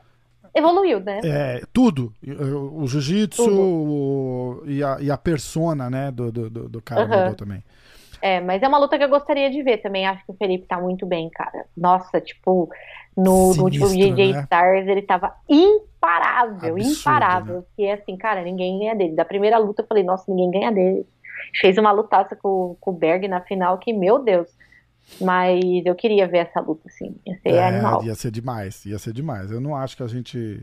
Evoluiu, né? é, tudo. O, jiu-jitsu e, a, e a persona, né? Do, do, do, cara Aham. mudou também. É, mas é uma luta que eu gostaria de ver também. Acho que o Felipe tá muito bem, cara. Nossa, tipo, no, no último Sinistro, DJ né? Stars ele tava imparável, Absurdo, imparável. Que é assim, cara, ninguém ganha dele. Da primeira luta eu falei, nossa, ninguém ganha dele. Fez uma lutaça com, com o Berg na final que, meu Deus. Mas eu queria ver essa luta, assim. Ia ser É, animal. ia ser demais, ia ser demais. Eu não acho que a gente.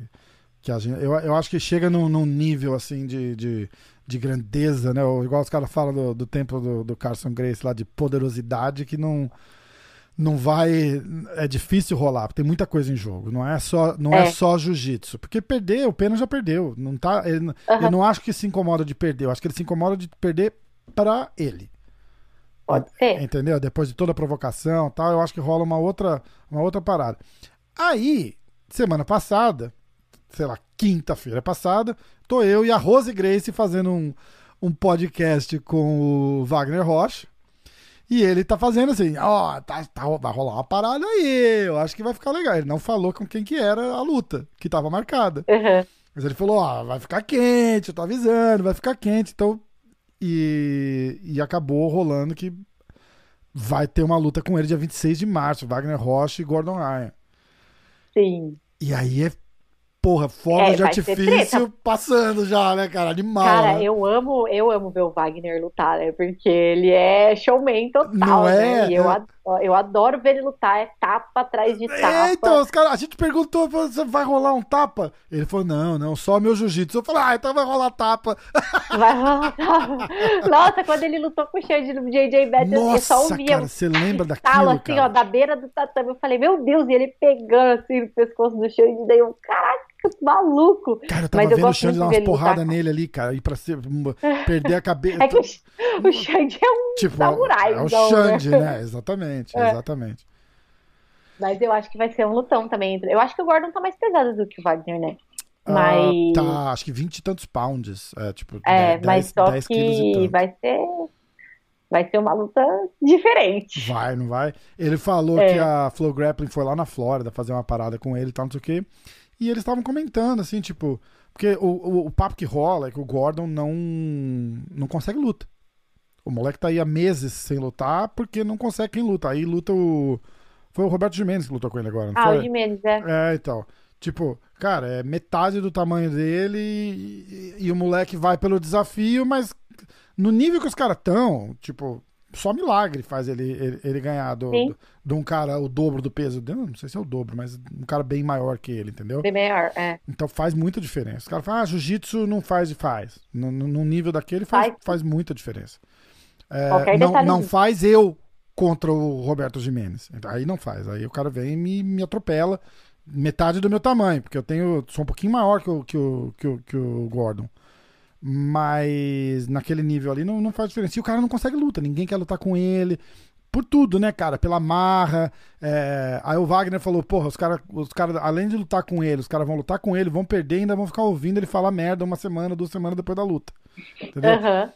Que a gente eu, eu acho que chega num, num nível assim de, de, de grandeza, né? Igual os caras falam do, do tempo do, do Carson Grace lá, de poderosidade, que não. Não vai. É difícil rolar, porque tem muita coisa em jogo. Não é só, não é. É. só jiu-jitsu. Porque perder, o Pena já perdeu. Não tá, ele- Aham. Eu não acho que se incomoda de perder. Eu acho que ele se incomoda de perder pra ele. Pode ser. Entendeu? Depois de toda a provocação tal, eu acho que rola uma outra, uma outra parada. Aí, semana passada, sei lá, quinta-feira passada, tô eu e a Rose Grace fazendo um, um podcast com o Wagner Rocha. E ele tá fazendo assim, ó, tá, tá- vai rolar uma parada aí, eu acho que vai ficar legal. Ele não falou com quem que era a luta, que tava marcada. Uhum. Mas ele falou, ó, vai ficar quente, eu tô avisando, vai ficar quente. Então, e, e acabou rolando que vai ter uma luta com ele dia 26 de março, Wagner Rocha e Gordon Ryan. Sim. E aí é, porra, fogo É, de vai ser artifício passando já, né, cara? Animal, Cara, né? eu amo, eu amo ver o Wagner lutar, né? Porque ele é showman total, Não é? né? E eu, É. adoro, eu adoro ver ele lutar, é tapa atrás de tapa. É, então, os caras, a gente perguntou, você vai rolar um tapa? Ele falou, não, não, só meu jiu-jitsu. Eu falei, ah, então vai rolar tapa. Vai rolar tapa. Nossa, quando ele lutou com o Xande no JJ Battle, eu só ouvia cara, você lembra daquilo, talo assim, cara? ó, da beira do tatame. Eu falei, meu Deus, e ele pegando assim no pescoço do Xande, daí eu, caraca, maluco. Cara, eu tava Mas eu vendo o gosto Xande dar umas porradas nele ali, cara, e pra ser, perder a cabeça. É que o, o Xande é um. Tipo, samurai, é o então, né? Xande, né? Exatamente, É. exatamente. Mas eu acho que vai ser um lutão também. Eu acho que o Gordon tá mais pesado do que o Wagner, né? Ah, Mas. tá, acho que 20 e tantos pounds. É, tipo, É, 10, mas só 10 quilos e que vai ser. Vai ser uma luta diferente. Vai, não vai? Ele falou É. que a Flow Grappling foi lá na Flórida fazer uma parada com ele e tal, não sei o quê. E eles estavam comentando, assim, tipo. Porque o, o, o papo que rola é que o Gordon não, não consegue luta. O moleque tá aí há meses sem lutar porque não consegue quem luta. Aí luta o. Foi o Roberto Jimenez que lutou com ele agora, não Ah, foi? o Jimenez, é. É, então. Tipo, cara, é metade do tamanho dele e, e o moleque vai pelo desafio, mas no nível que os caras estão, tipo, só milagre faz ele, ele, ele ganhar do, do- de um cara o dobro do peso dele. Não sei se é o dobro, mas um cara bem maior que ele, entendeu? Bem melhor, é. Então faz muita diferença. Os caras falam, ah, jiu-jitsu não faz e faz. No, no- no nível daquele faz, Faz. faz muita diferença. É, não, não faz eu contra o Roberto Jimenez. Aí não faz. Aí o cara vem e me, me atropela metade do meu tamanho, porque eu tenho. sou um pouquinho maior que o, que o, que o, que o Gordon. Mas naquele nível ali não, não faz diferença. E o cara não consegue luta, ninguém quer lutar com ele. Por tudo, né, cara? Pela marra. é, Aí o Wagner falou: porra, os caras, os cara, além de lutar com ele, os caras vão lutar com ele, vão perder e ainda vão ficar ouvindo ele falar merda uma semana, duas semanas depois da luta. Entendeu? Aham.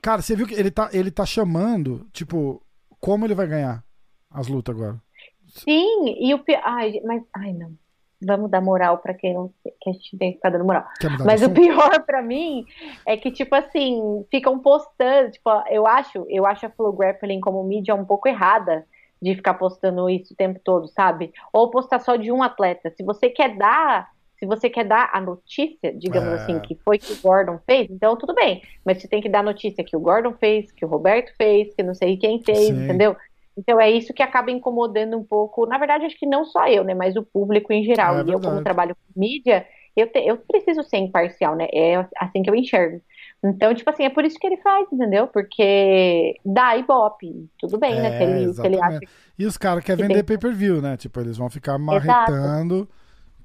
Cara, você viu que ele tá, ele tá chamando, tipo, como ele vai ganhar as lutas agora? Sim, e o. Ai, mas. Ai, não. Vamos dar moral pra quem não. Que a gente tem que ficar dando moral. Mas o pior pra mim é que, tipo assim, ficam postando. Tipo, eu acho, eu acho a Flow Grappling como mídia um pouco errada de ficar postando isso o tempo todo, sabe? Ou postar só de um atleta. Se você quer dar Se você quer dar a notícia, digamos É. assim, que foi que o Gordon fez, então tudo bem. Mas você tem que dar a notícia que o Gordon fez, que o Roberto fez, que não sei quem fez, Sim. entendeu? Então é isso que acaba incomodando um pouco. Na verdade, acho que não só eu, né? Mas o público em geral. É e eu, como trabalho com mídia, eu, te- eu preciso ser imparcial, né? É assim que eu enxergo. Então, tipo assim, é por isso que ele faz, entendeu? Porque dá ibope. Tudo bem, né? Se É, ele, se ele acha. E os caras querem que vender tem- pay-per-view, né? Tipo, eles vão ficar marretando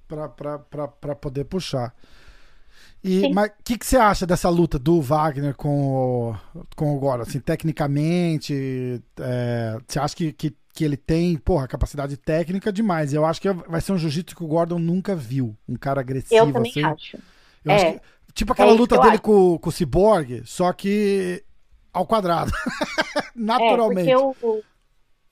pra, pra, pra, pra poder puxar. E, Sim. mas o que, que você acha dessa luta do Wagner com o, com o Gordon? Assim, tecnicamente, é, você acha que, que, que ele tem, porra, capacidade técnica demais? Eu acho que vai ser um jiu-jitsu que o Gordon nunca viu. Um cara agressivo, Eu também assim. acho. Eu acho É. que- tipo aquela É luta dele acho. com, com o Cyborg, só que ao quadrado. Naturalmente. É, porque o,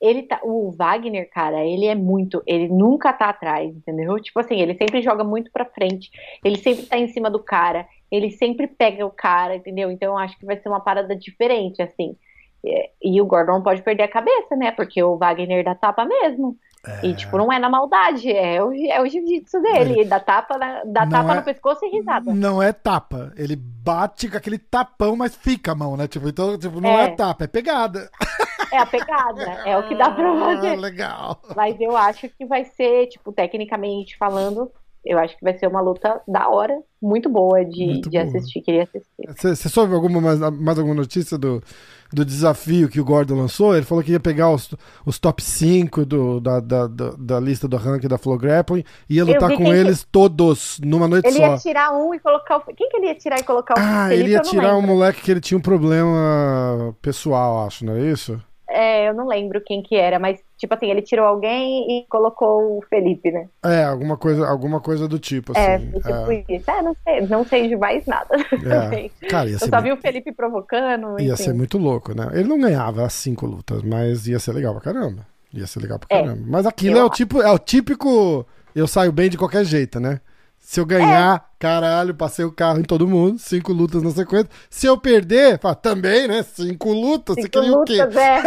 ele tá, o Wagner, cara, ele é muito, ele nunca tá atrás, entendeu? Tipo assim, ele sempre joga muito pra frente, ele sempre tá em cima do cara, ele sempre pega o cara, entendeu? Então eu acho que vai ser uma parada diferente, assim. É, E o Gordon não pode perder a cabeça, né? Porque o Wagner dá tapa mesmo. E, tipo, não é na maldade, é o, é o jiu-jitsu dele. Ele dá tapa, na- dá Não tapa é- no pescoço e risada. Não é tapa. Ele bate com aquele tapão, mas fica a mão, né? Tipo, então, tipo, não é, É. tapa, é pegada. É a pegada, é o que dá pra Ah, fazer. legal. Mas eu acho que vai ser, tipo, tecnicamente falando, eu acho que vai ser uma luta da hora, muito boa de, Muito de boa. assistir, queria assistir. Você soube alguma, mais, mais alguma notícia do, do desafio que o Gordon lançou? Ele falou que ia pegar os, os top 5 do, da, da, da, da lista do ranking da Flow Grappling e ia lutar com quem que- eles todos numa noite Ele só. ia tirar um e colocar o. Quem que ele ia tirar e colocar o Ah, Felipe? ele ia tirar um moleque que ele tinha um problema pessoal, acho, não é isso? É, eu não lembro quem que era, mas, tipo assim, ele tirou alguém e colocou o Felipe, né? É, alguma coisa, alguma coisa do tipo, É, assim. foi tipo isso. É, não sei, não sei de mais nada. É. Cara, ia Eu só muito, vi o Felipe provocando. ia enfim. ser muito louco, né? Ele não ganhava as cinco lutas, mas ia ser legal pra caramba. Ia ser legal pra É, caramba. Mas aquilo é o tipo, é o típico eu saio bem de qualquer jeito, né? Se eu ganhar, caralho, passei o carro em todo mundo, cinco lutas na sequência. Se eu perder, fala, também, né? Cinco lutas, você Cinco queria o quê? lutas, é.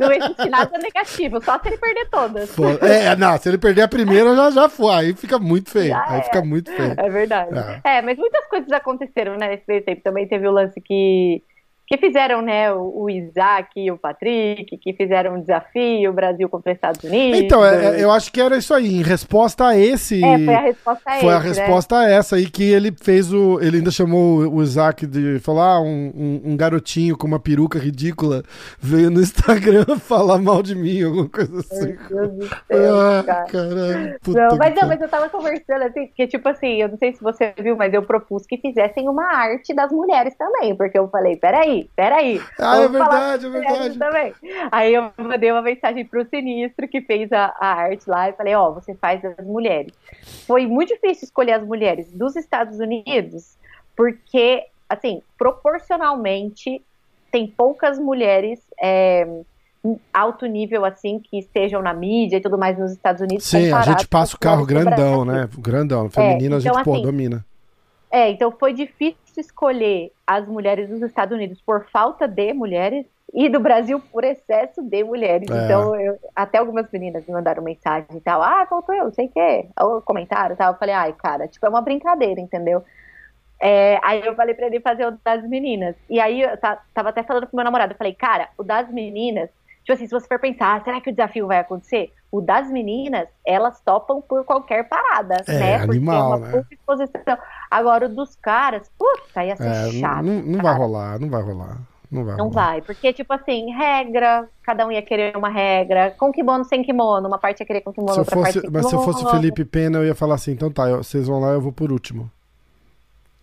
Não existe nada negativo, só se ele perder todas. Pô, é, não, se ele perder a primeira, já, já foi. Aí fica muito feio. Já aí é. fica muito feio. É verdade. É. É. mas muitas coisas aconteceram, né, nesse meio tempo. Também teve o lance que, que fizeram, né, o, Isaac e o Patrick, que fizeram um desafio, o Brasil contra os Estados Unidos. Então, é- é- eu acho que era isso aí. Em resposta a esse. É, foi a resposta a Foi a né? resposta a essa aí que ele fez o. Ele ainda chamou o Isaac de falar um, um, um garotinho com uma peruca ridícula veio no Instagram falar mal de mim, alguma coisa assim. Meu Deus do céu, Ah, cara. caralho. Não, que mas não, mas eu tava conversando assim, porque tipo assim, eu não sei se você viu, mas eu propus que fizessem uma arte das mulheres também, porque eu falei, peraí, peraí. Ah, é verdade, é verdade. Também. Aí eu mandei uma mensagem pro Sinistro que fez a, a arte lá e falei, ó, você faz as mulheres. Foi muito difícil escolher as mulheres dos Estados Unidos, porque, assim, proporcionalmente tem poucas mulheres é, alto nível, assim, que estejam na mídia e tudo mais nos Estados Unidos. Sim, a gente passa o carro grandão, né? Grandão. Feminino a gente, então, pô, assim, domina. É, então foi difícil escolher as mulheres dos Estados Unidos por falta de mulheres e do Brasil por excesso de mulheres. É. Então, eu- até algumas meninas me mandaram mensagem e tal, ah, faltou eu, sei o quê, ou comentário e tal. Eu falei, ai, cara, tipo, é uma brincadeira, entendeu? É, aí eu falei pra ele fazer o das meninas. E aí eu ta- tava até falando com meu namorado, eu falei, cara, o das meninas, tipo assim, se você for pensar, ah, será que o desafio vai acontecer? O das meninas, elas topam por qualquer parada, É, né? Porque animal, é uma né? exposição. Agora, o dos caras, puta, ia ser É, chato. não, não vai rolar, não vai rolar. Não vai Não vai, porque, tipo assim, regra, cada um ia querer uma regra, com kimono, sem kimono, uma parte ia querer com kimono, Se outra fosse, parte mas se eu fosse o. Felipe Pena, eu ia falar assim, então tá, eu- vocês vão lá, eu vou por último.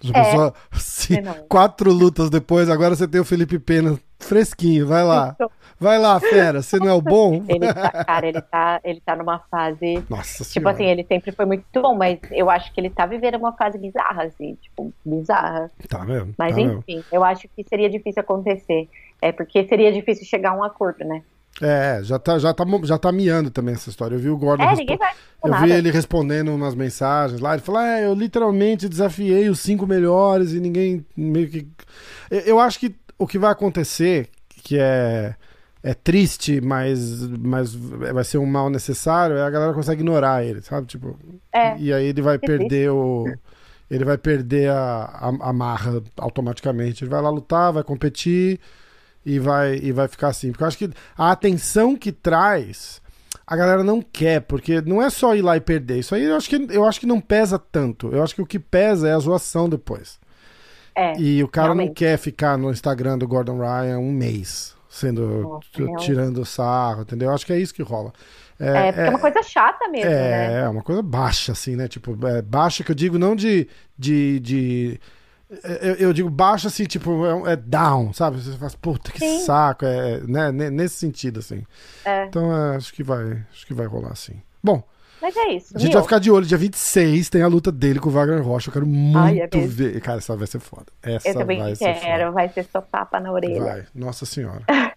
Já É. pensou? Se Não. quatro lutas depois, agora você tem o Felipe Pena fresquinho, vai lá. Vai lá, fera, você não é o bom? Ele tá, cara, ele tá, ele tá numa fase. Nossa Tipo senhora. assim, ele sempre foi muito bom, mas eu acho que ele tá vivendo uma fase bizarra, assim, tipo, bizarra. Tá mesmo, Mas tá mesmo. enfim, eu acho que seria difícil acontecer. É porque seria difícil chegar a um acordo, né? É, já tá, já, tá, já tá miando também essa história. Eu vi o Gordon É, respo- Eu nada. vi ele respondendo umas mensagens lá. Ele falou: É, eu literalmente desafiei os cinco melhores e ninguém meio que. Eu- acho que o que vai acontecer, que é. é triste, mas, mas vai ser um mal necessário, aí a galera consegue ignorar ele, sabe? Tipo, É. e aí ele vai Que perder o. Ele vai perder a, a, a marra automaticamente. Ele vai lá lutar, vai competir e vai, e vai ficar assim. Porque eu acho que a atenção que traz, a galera não quer, porque não é só ir lá e perder. Isso aí eu acho que, eu acho que não pesa tanto. Eu acho que o que pesa é a zoação depois. É. E o cara não realmente. quer ficar no Instagram do Gordon Ryan um mês, sendo tirando sarro, entendeu? Eu acho que é isso que rola. É, porque é uma coisa chata mesmo, né? É, é uma coisa baixa, assim, né? Tipo, é, baixa que eu digo não de. de, de é, eu, eu digo baixa assim, tipo, é, é down, sabe? Você fala, puta, que Sim. saco, é, né? Ne- Nesse sentido, assim. É. Então, é, acho que vai, acho que vai rolar assim. Bom, Mas é isso. a gente vai ficar de olho, dia 26 tem a luta dele com o Wagner Rocha. Eu quero muito Ai, é ver. Cara, essa vai ser foda. Essa Eu também vai ser quero, vai ser só tapa na orelha. Vai, nossa senhora.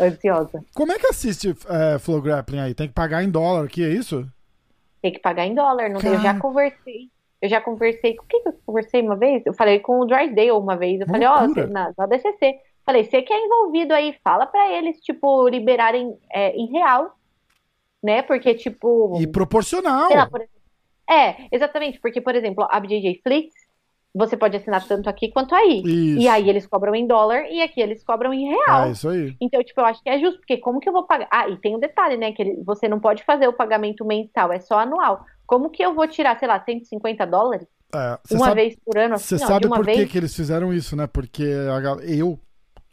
Ansiosa. Como é que assiste é, Flow Grappling aí? Tem que pagar em dólar aqui, é isso? Tem que pagar em dólar. Não tem- Eu já Cara. Eu já conversei. Com quem que eu conversei uma vez? Eu falei com o Drysdale uma vez. Eu falei, ó, você- na, na DCC. Falei, você que é envolvido aí, fala pra eles, tipo, liberarem é, em real. Né? Porque, tipo. E proporcional. lá, por É, exatamente. Porque, por exemplo, a BJJ Flix, você pode assinar tanto aqui quanto aí. Isso. E aí eles cobram em dólar e aqui eles cobram em real. É isso aí. Então, tipo, eu acho que é justo, porque como que eu vou pagar? Ah, e tem um detalhe, né? Que ele- você não pode fazer o pagamento mensal, é só anual. Como que eu vou tirar, sei lá, 150 dólares É, uma sabe, vez por ano, Você assim, sabe por que, vez? que eles fizeram isso, né? Porque a, eu,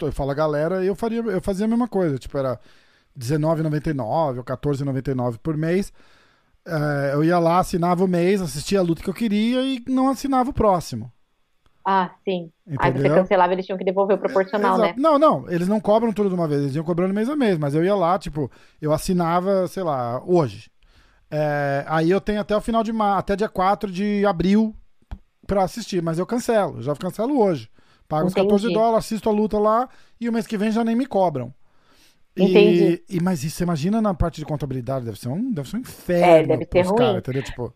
eu falo a galera, eu faria, eu fazia a mesma coisa, tipo, era R$19,99 ou R$14,99 por mês. É, eu ia lá, assinava o mês, assistia a luta que eu queria e não assinava o próximo. Ah, sim. Aí você Entendeu? cancelava, eles tinham que devolver o proporcional, Exato. né? Não, não, eles não cobram tudo de uma vez, eles iam cobrando mês a mês, mas eu ia lá, tipo, eu assinava, sei lá, hoje. É, aí eu tenho até o final de março, até dia 4 de abril pra assistir, mas eu cancelo, já cancelo hoje. Pago uns Entendi. 14 dólares, assisto a luta lá e o mês que vem já nem me cobram. E, Entendi. e mas isso, você imagina na parte de contabilidade, deve ser um, deve ser um É, inferno deve ser pros caras, entendeu? Tipo,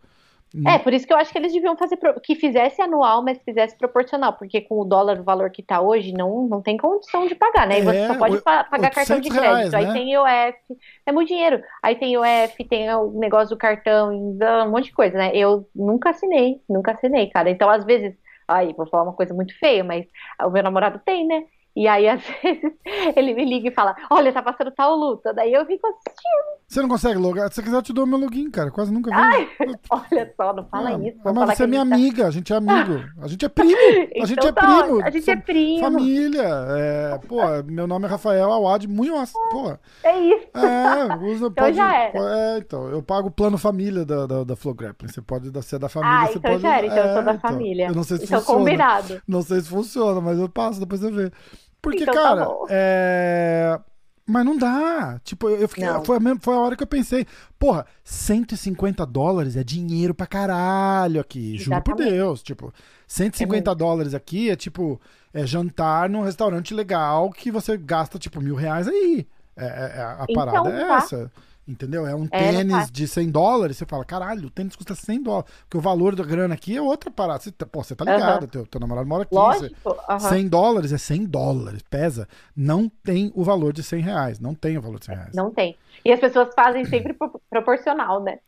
É, por isso que eu acho que eles deviam fazer que fizesse anual, mas fizesse proporcional, porque com o dólar, o valor que tá hoje, não, não tem condição de pagar, né? E você É, só pode pa- pagar cartão de 800 reais, crédito. Aí né? tem IOF, é muito dinheiro. Aí tem IOF, tem o negócio do cartão, um monte de coisa, né? Eu nunca assinei, nunca assinei, cara. Então, às vezes, aí, vou falar uma coisa muito feia, mas o meu namorado tem, né? E aí, às vezes, ele me liga e fala: Olha, tá passando tal luta. Daí eu fico assistindo. você não consegue logar? Se você quiser, eu te dou meu login, cara. Quase nunca vi. Olha só, não fala Ah, isso. mas você é minha tá- amiga, a gente é amigo. A gente é primo. A gente Então é tá primo. A gente é primo. Família. É, pô, meu nome é Rafael Awad Munhoz. Pô, É isso. é, usa, Então pode, já era. É, então, eu pago o plano família da, da, da Flow Grappling. Você pode ser da família, Ah, você então pode... já era. Então eu sou é, da então, família. Eu não sei se então funciona. combinado. Não sei se funciona, mas eu passo, depois você vê. Porque, Então tá cara, bom. é... Mas não dá. Tipo, eu fiquei. Foi a, mesma- foi a hora que eu pensei. Porra, 150 dólares é dinheiro pra caralho aqui. Juro por. Deus. Tipo, 150 dólares aqui é tipo. É jantar num restaurante legal que você gasta, tipo, mil reais aí. É, é- é- a Então, parada é tá. essa. Entendeu? É um É, tênis de 100 dólares. Você fala, caralho, o tênis custa 100 dólares. Porque o valor da grana aqui é outra parada. Você, tá- pô, você tá ligado. Teu, teu namorado mora aqui. Lógico. aham. 100 dólares é 100 dólares, pesa. Não tem o valor de 100 reais. Não tem o valor de 100 reais. Não tem. E as pessoas fazem sempre pro- proporcional, né?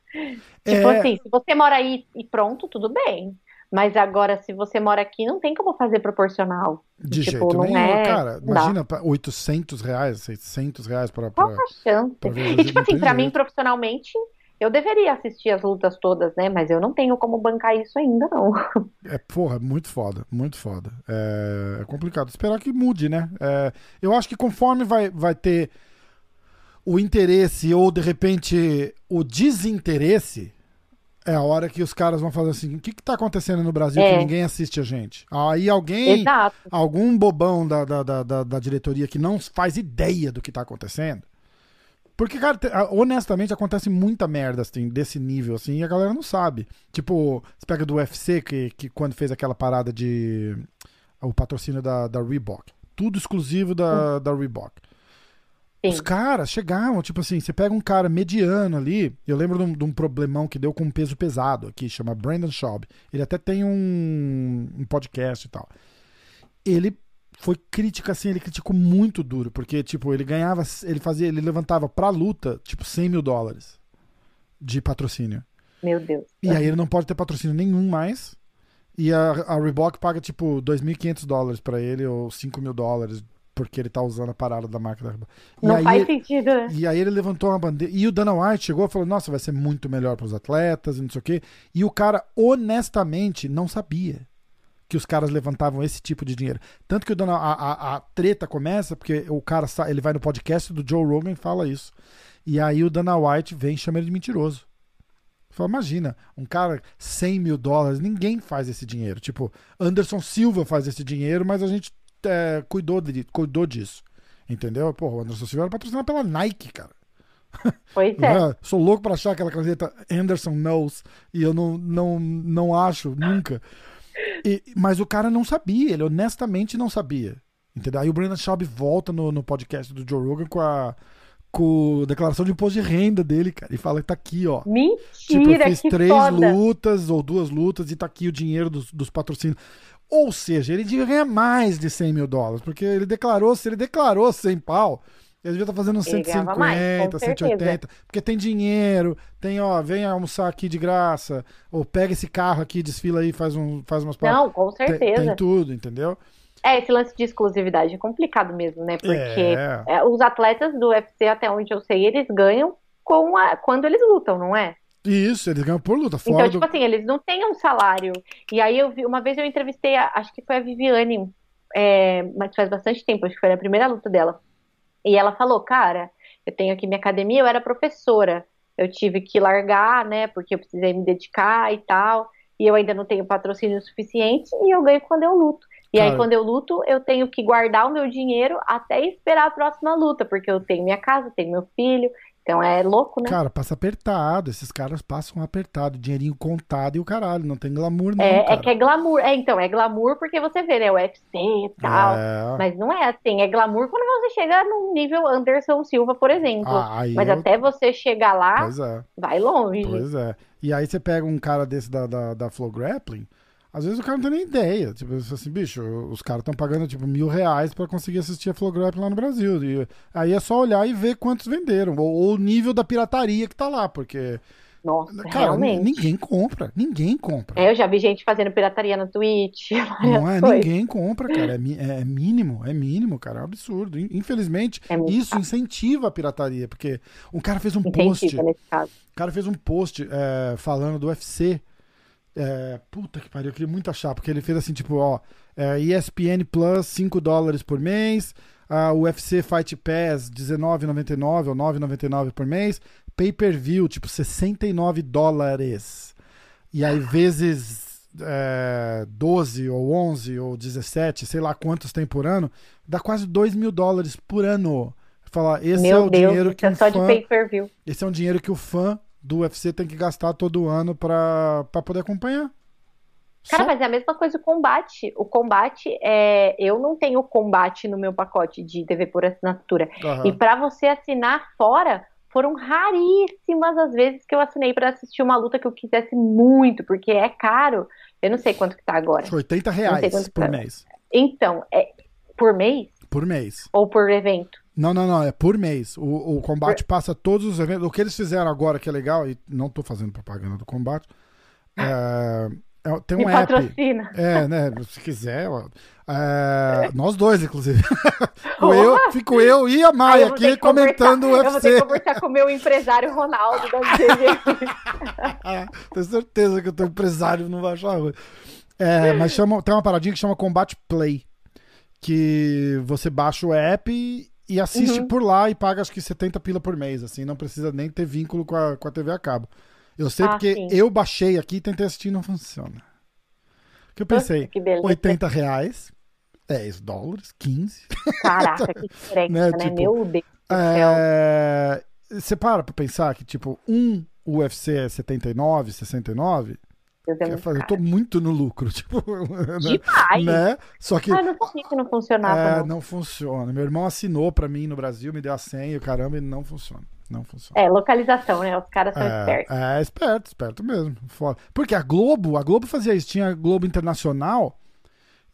Tipo É. assim, se você mora aí e pronto, tudo bem. Mas agora, se você mora aqui, não tem como fazer proporcional. De tipo, jeito não nenhum, é- cara. dá. Imagina, pra 800 reais, 600 reais pra. Qual a chance? E tipo assim, pra mim, profissionalmente, eu deveria assistir as lutas todas, né? Mas eu não tenho como bancar isso ainda, não. É, porra, muito foda, muito foda. É, é complicado. Esperar que mude, né? É, eu acho que conforme vai, vai ter o interesse ou, de repente, o desinteresse, é a hora que os caras vão fazer assim: o que, que tá acontecendo no Brasil que É. ninguém assiste a gente? Aí alguém. Exato. algum bobão da, da, da, da, diretoria que não faz ideia do que tá acontecendo. Porque, cara, te- honestamente, acontece muita merda assim, desse nível, assim, e a galera não sabe. Tipo, você pega do UFC, que, que quando fez aquela parada de. O patrocínio da, da Reebok. Tudo exclusivo da, da Reebok. Sim. Os caras chegavam, tipo assim, você pega um cara mediano ali. Eu lembro de um, de um problemão que deu com um peso pesado aqui, chama Brandon Schaub. Ele até tem um, um podcast e tal. Ele foi crítica assim, ele criticou muito duro, porque, tipo, ele ganhava, ele fazia, ele levantava pra luta, tipo, 100 mil dólares de patrocínio. Meu Deus. E aí ele não pode ter patrocínio nenhum mais. E a, a Reebok paga, tipo, 2.500 dólares pra ele, ou 5 mil dólares, porque ele tá usando a parada da marca da. E Não aí, faz sentido, né? E aí ele levantou uma bandeira. E o Dana White chegou e falou: Nossa, vai ser muito melhor pros atletas e não sei o quê. E o cara, honestamente, não sabia que os caras levantavam esse tipo de dinheiro. Tanto que o Dana, a, a, a treta começa porque o cara ele vai no podcast do Joe Rogan e fala isso. E aí o Dana White vem e chama ele de mentiroso. Fala, imagina, um cara 100 mil dólares, ninguém faz esse dinheiro. Tipo, Anderson Silva faz esse dinheiro, mas a gente é, cuidou, de, cuidou disso. Entendeu? Porra, o Anderson Silva era patrocinado pela Nike, cara. Pois é. Ah, sou louco pra achar aquela camiseta Anderson Knows e eu não, não, não acho nunca. E- mas o cara não sabia, ele honestamente não sabia. Entendeu? Aí o Brandon Schaub volta no, no podcast do Joe Rogan com a, com a declaração de imposto de renda dele, cara. E fala que tá aqui, ó. Tipo, eu Mentira, fiz três foda. lutas ou duas lutas e tá aqui o dinheiro dos, dos patrocínios. Ou seja, ele devia ganhar mais de 100 mil dólares, porque ele declarou, se ele declarou 100 pau, ele devia estar fazendo Ele ganhava 150, mais, com 180, porque tem dinheiro, tem, ó, vem almoçar aqui de graça, ou pega esse carro aqui, desfila aí, faz, um, faz umas paradas. Não, com Tem, certeza. tem tudo, entendeu? É, esse lance de exclusividade é complicado mesmo, né? Porque É. é, os atletas do UFC, até onde eu sei, eles ganham com a, quando eles lutam, não é? Isso, eles ganham por luta, fora Então, do... tipo assim, eles não têm um salário. E aí eu vi, uma vez eu entrevistei, a- acho que foi a Viviane, é, mas faz bastante tempo, acho que foi a primeira luta dela. E ela falou, cara, eu tenho aqui minha academia, eu era professora. Eu tive que largar, né, porque eu precisei me dedicar e tal. E eu ainda não tenho patrocínio suficiente e eu ganho quando eu luto. E aí, quando eu luto, eu tenho que guardar o meu dinheiro até esperar a próxima luta, porque eu tenho minha casa, tenho meu filho. Então é louco, né? Cara, passa apertado, esses caras passam apertado, dinheirinho contado e o caralho, não tem glamour não, É, é que é glamour. É, então, é glamour porque você vê, né? O UFC e tal. É. Mas não é assim. É glamour quando você chega no nível Anderson Silva, por exemplo. Ah, Mas eu- até você chegar lá, é, vai longe. pois é. E aí você pega um cara desse da, da, da Flow Grappling, às vezes o cara não tem nem ideia. Tipo, assim, bicho, os caras estão pagando tipo mil reais pra conseguir assistir a Flow Grappling lá no Brasil. E aí é só olhar e ver quantos venderam, ou, ou o nível da pirataria que tá lá, porque, Nossa, cara, realmente. ninguém compra, ninguém compra. É, eu já vi gente fazendo pirataria no Twitch. Não é, coisas. ninguém compra, cara. É, mi- é mínimo, é mínimo, cara. É um absurdo. In- Infelizmente, É isso incentiva a pirataria, porque um cara fez um post. Incentiva caso. O cara fez um post é, falando do UFC. É, puta que pariu, eu queria muito achar, porque ele fez assim, tipo, ó, é, ESPN Plus 5 dólares por mês, a UFC Fight Pass 19,99 ou 9,99 por mês, pay-per-view, tipo, 69 dólares. E aí, vezes é, 12 ou 11 ou 17, sei lá quantos tem por ano, dá quase 2 mil dólares por ano. Falar, esse é Meu o Deus, dinheiro que é um só de fã pay-per-view. esse é um dinheiro que o fã do UFC tem que gastar todo ano pra, pra poder acompanhar. Cara, Só- mas é a mesma coisa o combate. O combate é. Eu não tenho combate no meu pacote de TV por assinatura. Aham. E pra você assinar fora, foram raríssimas as vezes que eu assinei pra assistir uma luta que eu quisesse muito, porque é caro. Eu não sei quanto que tá agora. Acho que 80 Não sei reais por tá. mês. Então, é por mês Por mês. ou por evento? Não, não, não. É por mês. O, o combate passa todos os eventos. O que eles fizeram agora, que é legal, e não tô fazendo propaganda do combate. É, é- tem Me um app. patrocina. É, né? Se quiser. É, nós dois, inclusive. Fico eu, fico eu e a Maia aqui comentando o Eu vou ter que UFC. conversar com o meu empresário Ronaldo da. Tenho certeza que o teu empresário não vai achar ruim. É, mas chama, tem uma paradinha que chama Combat Play. Que você baixa o app e, assiste Uhum. por lá e paga acho que 70 pila por mês. Assim, não precisa nem ter vínculo com a, com a TV a cabo. Eu sei Ah, porque sim. eu baixei aqui e tentei assistir e não funciona. Que eu pensei, que beleza. 80 reais, 10 dólares, 15. Caraca, que diferença, Né, né? tipo, Meu Deus. É, você para pra pensar que, tipo, um UFC é 79, 69. Deus é fazer, eu tô muito no lucro, tipo, né? Demais. né? Só que Ah, não sabia que não funcionava, é, não. não funciona. Meu irmão assinou pra mim no Brasil, me deu a senha, e caramba, e não funciona. Não funciona. É, localização, né? Os caras são É, espertos. é, esperto, esperto mesmo. Foda. Porque a Globo, a Globo fazia isso, tinha a Globo Internacional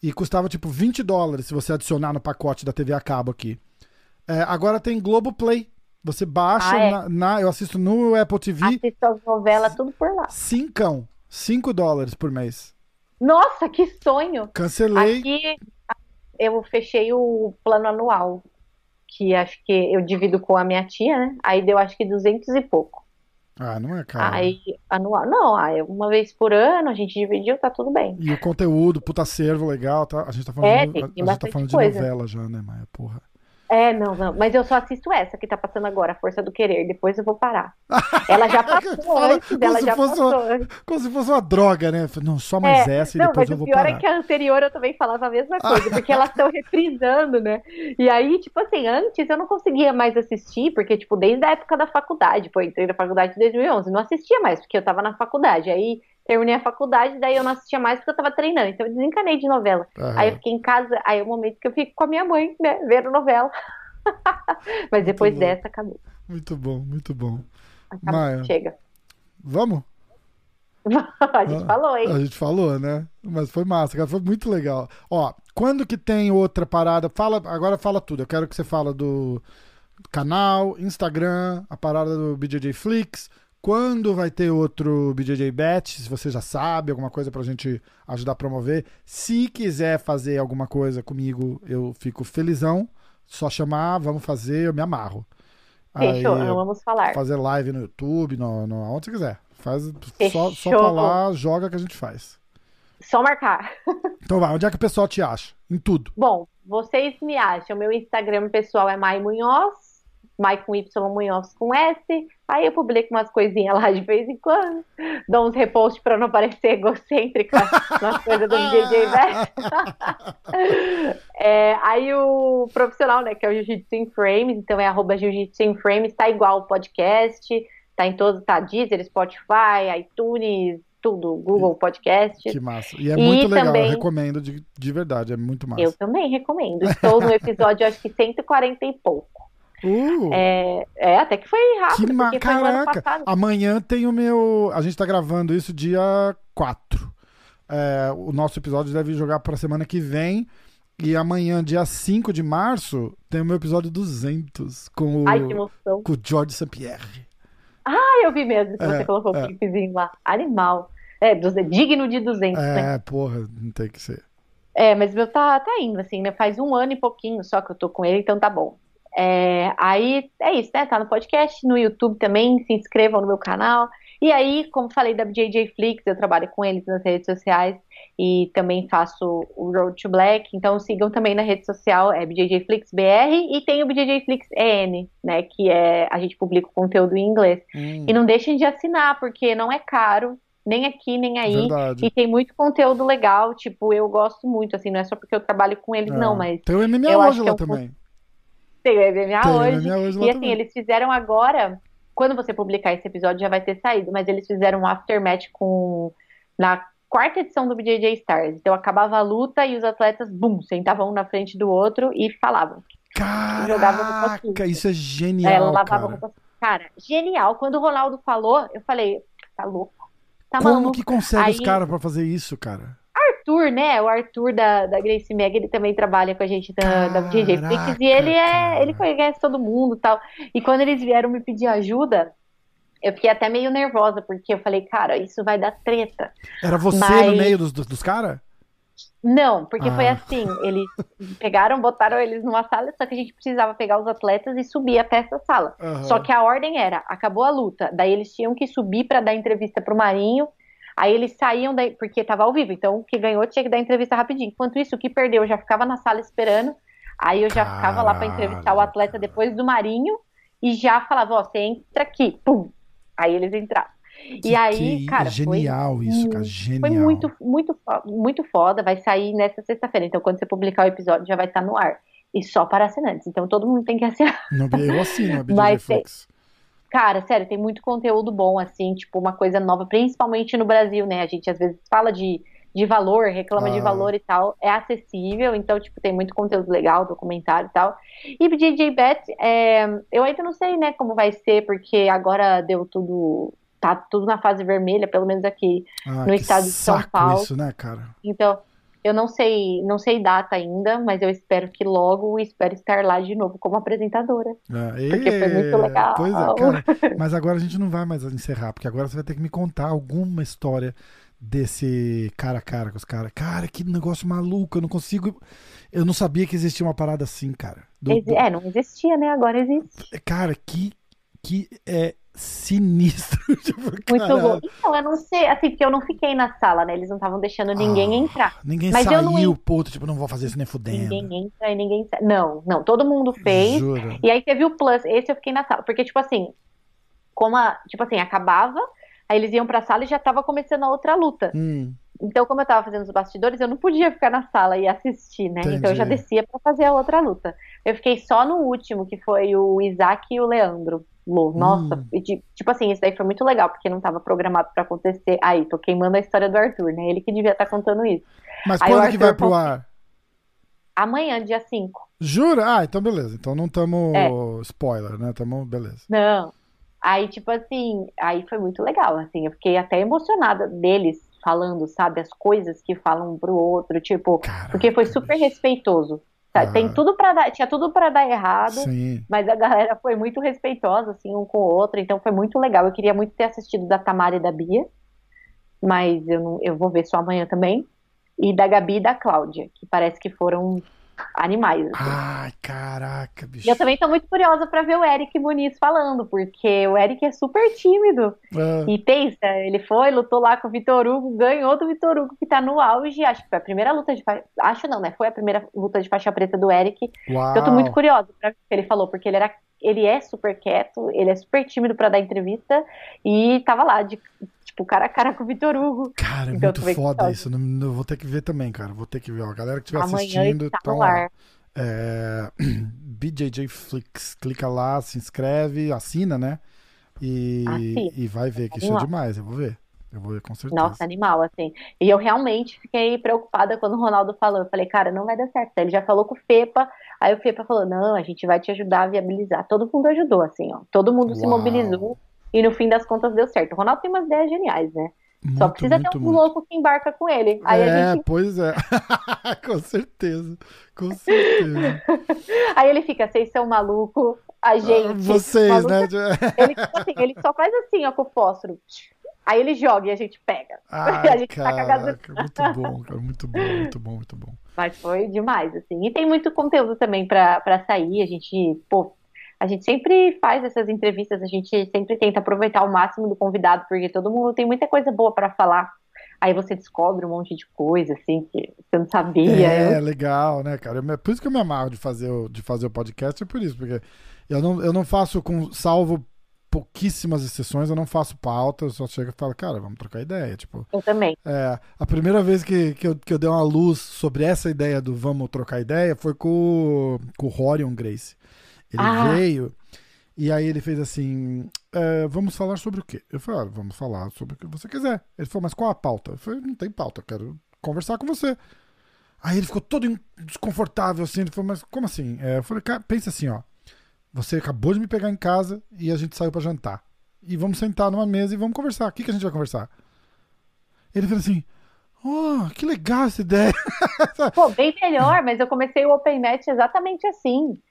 E custava tipo 20 dólares se você adicionar no pacote da TV a cabo aqui. É, agora tem Globoplay. Você baixa Ah, é? na, na- Eu assisto no Apple TV. Assisto as novelas tudo por lá. Cincão. 5 dólares por mês. Nossa, que sonho! Cancelei. Aqui eu fechei o plano anual, que acho que eu divido com a minha tia, né? Aí deu acho que 200 e pouco. Ah, não é caro. Aí, anual. Não, aí uma vez por ano a gente dividiu, tá tudo bem. E o conteúdo, puta acervo legal, tá? A gente tá falando, É, a, a gente tá falando de novela já, né, Maia? Porra. É, não, não. Mas eu só assisto essa que tá passando agora, Força do Querer. Depois eu vou parar. Ela já passou Fala antes, ela já passou uma-. Como se fosse uma droga, né? Não, só mais essa e não, depois mas eu o vou pior parar. é que a anterior eu também falava a mesma coisa, porque elas estão reprisando, né? E aí, tipo assim, antes eu não conseguia mais assistir, porque, tipo, desde a época da faculdade, pô, eu entrei na faculdade em 2011, não assistia mais, porque eu tava na faculdade. Aí terminei a faculdade, daí eu não assistia mais porque eu tava treinando, então eu desencanei de novela. Aham. Aí eu fiquei em casa, aí é o momento que eu fico com a minha mãe, né, vendo novela. Mas depois dessa, acabou. Muito bom, muito bom. acabou. Maia. Chega. Vamos? a gente Ah, falou, hein? A gente falou, né? Mas foi massa, cara. Foi muito legal. Ó, quando que tem outra parada? Fala, agora fala tudo. Eu quero que você fala do canal, Instagram, a parada do BJJ Flix. Quando vai ter outro BJJ Bet? Se você já sabe, alguma coisa pra gente ajudar a promover. Se quiser fazer alguma coisa comigo, eu fico felizão. Só chamar, vamos fazer, eu me amarro. Fechou, Aí, vamos falar. fazer live no YouTube, no, no, onde você quiser. Faz só, só falar, joga que a gente faz. Só marcar. Então vai, onde é que o pessoal te acha? Em tudo. Bom, vocês me acham. Meu Instagram pessoal é Mai Munhoz, Mai com Y Munhoz com S. Aí eu publico umas coisinhas lá de vez em quando. Dou uns reposts pra não parecer egocêntrica nas coisas do DJ Vest. É, aí o profissional, né, que é o Jiu-Jitsu in Frames, então é arroba Jiu-Jitsu in Frames, tá igual o podcast, tá em todos, tá Deezer, Spotify, iTunes, tudo, Google Podcast. Que massa. E é E muito legal, também- eu recomendo de, de verdade, é muito massa. Eu também recomendo. Estou no episódio, acho que 140 e pouco. Uh, É, é, até que foi rápido, que ma... foi Caraca! Amanhã tem o meu. A gente tá gravando isso dia 4. É, o nosso episódio deve jogar pra semana que vem. E amanhã, dia 5 de março, tem o meu episódio 200 com o, Ai, com o George St. Pierre. Ah, eu vi mesmo que É, você colocou é. o clipezinho lá. Animal. É, digno de 200, né? É, porra, não tem que ser. É, mas meu tá, tá indo, assim, né? Faz um ano e pouquinho só que eu tô com ele, então tá bom. É, aí é isso, né? Tá no podcast, no YouTube também, se inscrevam no meu canal. E aí, como falei da BJJ Flix, eu trabalho com eles nas redes sociais e também faço o Road to Black, então sigam também na rede social, é BJJ Flix BR e tem o BJJ Flix EN, né? Que é a gente publica o conteúdo em inglês. Hum, E não deixem de assinar, porque não é caro, nem aqui, nem aí. verdade. E tem muito conteúdo legal, tipo, eu gosto muito, assim, não é só porque eu trabalho com eles, É. não, mas Tem o MMA hoje lá é um também. Tem o MMA Tem hoje. MMA hoje E assim, também. eles fizeram agora, quando você publicar esse episódio já vai ter saído, mas eles fizeram um aftermatch com na quarta edição do BJJ Stars. Então acabava a luta e os atletas, bum, sentavam um na frente do outro e falavam. Caraca, isso é É, genial, lavavam cara. Cara, genial. Quando o Ronaldo falou, eu falei, tá louco. Tá Como maluco. que consegue os Aí- caras pra fazer isso, cara? Arthur, né? O Arthur da, da Grace Meg, ele também trabalha com a gente da, da BJJ Flix e ele é, ele conhece todo mundo e tal. E quando eles vieram me pedir ajuda, eu fiquei até meio nervosa, porque eu falei, cara, isso vai dar treta. Era você Mas- no meio dos, dos, dos caras? Não, porque foi Ah. assim, eles pegaram, botaram eles numa sala, só que a gente precisava pegar os atletas e subir até essa sala. Só que a ordem era, acabou a luta, daí eles tinham que subir pra dar entrevista pro Marinho, aí eles saíam daí, porque tava ao vivo, então o que ganhou tinha que dar entrevista rapidinho. Enquanto isso, o que perdeu já ficava na sala esperando, aí eu já ficava lá pra entrevistar o atleta Caralho. depois do Marinho e já falava, ó, você entra aqui, pum. Aí eles entraram. Que- E aí, cara, foi genial isso, cara, genial. foi muito, muito, muito foda. Vai sair nessa sexta-feira. Então, quando você publicar o episódio, já vai estar no ar. E só para assinantes. Então, todo mundo tem que assinar. No, eu assino a Mas tem- Flix. Cara, sério, tem muito conteúdo bom, assim, tipo, uma coisa nova, principalmente no Brasil, né? A gente às vezes fala de, de valor, reclama de Ah. valor e tal. É acessível, então, tipo, tem muito conteúdo legal, documentário e tal. E BJJ Bet, é, eu ainda não sei, né, como vai ser, porque agora deu tudo. Tá tudo na fase vermelha, pelo menos aqui Ah, no estado de São Paulo. isso, né, cara? Então, Eu não sei, não sei data ainda, mas eu espero que logo espero estar lá de novo como apresentadora. Ah, porque foi muito legal. Pois é, cara, mas agora a gente não vai mais encerrar, porque agora você vai ter que me contar alguma história desse cara a cara com os caras. Cara, que negócio maluco, eu não consigo. Eu não sabia que existia uma parada assim, cara. Do, do... É, não existia, né? Agora existe. Cara, que, que é sinistro. tipo, Muito bom. Então, eu não sei, assim, porque eu não fiquei na sala, né? Eles não estavam deixando ninguém ah, entrar. Ninguém mas saiu, não... puto, tipo, não vou fazer isso nem fudendo. Ninguém entra e ninguém sai. Não, não, todo mundo fez. Jura? E aí teve o plus, esse eu fiquei na sala. Porque, tipo assim, como a, tipo assim, acabava, aí eles iam pra sala e já tava começando a outra luta. Hum. Então, como eu tava fazendo os bastidores, eu não podia ficar na sala e assistir, né? Entendi. Então eu já descia para fazer a outra luta. Eu fiquei só no último, que foi o Isaac e o Leandro. Nossa, hum. e, tipo assim, isso daí foi muito legal, porque não estava programado para acontecer. Aí, tô queimando a história do Arthur, né? Ele que devia estar tá contando isso. Mas Aí, quando que vai pro ar? Amanhã, dia 5. Jura? Ah, então beleza. Então não estamos é. spoiler, né? Tamo beleza. Não. Aí, tipo assim, aí foi muito legal, assim, eu fiquei até emocionada deles falando, sabe, as coisas que falam um pro outro, tipo, porque foi super respeitoso. Ah. Tem tudo para dar, tinha tudo para dar errado, Sim. mas a galera foi muito respeitosa assim um com o outro, então foi muito legal. Eu queria muito ter assistido da Tamara e da Bia, mas eu não, eu vou ver só amanhã também. E da Gabi e da Cláudia, que parece que foram animais. Assim. Ai, caraca, bicho. E eu também tô muito curiosa para ver o Eric Muniz falando, porque o Eric é super tímido. Ah. E pensa, ele foi, lutou lá com o Vitor Hugo, ganhou do Vitor Hugo, que tá no auge. Acho que foi a primeira luta de faixa. Acho não, né? Foi a primeira luta de faixa preta do Eric. Uau. Eu tô muito curiosa pra ver o que ele falou, porque ele era. Ele é super quieto, ele é super tímido para dar entrevista e tava lá de tipo, cara a cara com o Vitor Hugo. Cara, é então, muito foda isso. Não, vou ter que ver também, cara. Vou ter que ver. Ó, a galera que estiver assistindo, tá então, lá. É, BJJ Flix, clica lá, se inscreve, assina, né? E, e vai ver que isso é demais. Eu vou ver. Eu vou ver com certeza. Nossa, animal, assim. E eu realmente fiquei preocupada quando o Ronaldo falou. Eu falei, cara, não vai dar certo. Ele já falou com o Fepa. Aí o Fepa falou: não, a gente vai te ajudar a viabilizar. Todo mundo ajudou, assim, ó. Todo mundo Uau. se mobilizou. E no fim das contas deu certo. O Ronaldo tem umas ideias geniais, né? Muito, Só precisa muito, ter um muito. louco que embarca com ele. Aí é, gente... pois é. com certeza. Com certeza. Aí ele fica, vocês são maluco, a ah, gente. Vocês, maluco. né? Ele, assim, ele só faz assim, ó, com o fósforo. Aí ele joga e a gente pega. Ai, a gente caraca, taca muito bom, cara. Muito bom, muito bom, muito bom. Mas foi demais, assim. E tem muito conteúdo também pra, pra sair. A gente, pô, a gente sempre faz essas entrevistas, a gente sempre tenta aproveitar o máximo do convidado, porque todo mundo tem muita coisa boa para falar. Aí você descobre um monte de coisa, assim, que você não sabia. É, eu... legal, né, cara? É por isso que eu me amarro de fazer, o, de fazer o podcast, é por isso, porque eu não, eu não faço com, salvo pouquíssimas exceções, eu não faço pauta, eu só chego e falo, cara, vamos trocar ideia. Tipo, eu também. É, a primeira vez que, que, eu, que eu dei uma luz sobre essa ideia do vamos trocar ideia foi com, com o Rorion Grace. Ele ah. veio e aí ele fez assim: é, vamos falar sobre o quê? Eu falei: ah, vamos falar sobre o que você quiser. Ele falou: mas qual a pauta? Eu falei: não tem pauta, eu quero conversar com você. Aí ele ficou todo desconfortável assim. Ele falou: mas como assim? É, eu falei: cara, pensa assim, ó. Você acabou de me pegar em casa e a gente saiu para jantar. E vamos sentar numa mesa e vamos conversar. O que, que a gente vai conversar? Ele falou assim: Oh, que legal essa ideia. Pô, bem melhor, mas eu comecei o Open Match exatamente assim.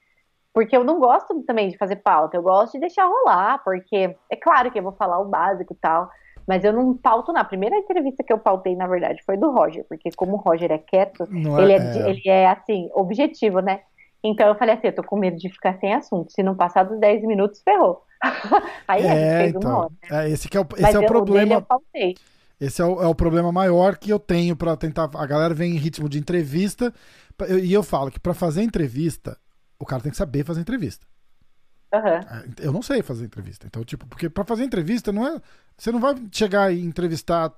Porque eu não gosto também de fazer pauta, eu gosto de deixar rolar, porque é claro que eu vou falar o básico e tal, mas eu não pauto na primeira entrevista que eu pautei, na verdade, foi do Roger, porque como o Roger é quieto, é, ele, é, é... ele é assim, objetivo, né? Então eu falei assim, eu tô com medo de ficar sem assunto. Se não passar dos 10 minutos, ferrou. Aí é, a gente fez então, uma hora. É, esse que é o, esse é o problema. Esse é o, é o problema maior que eu tenho para tentar. A galera vem em ritmo de entrevista. E eu falo que para fazer entrevista, o cara tem que saber fazer entrevista. Uhum. Eu não sei fazer entrevista. Então, tipo, porque para fazer entrevista não é. Você não vai chegar e entrevistar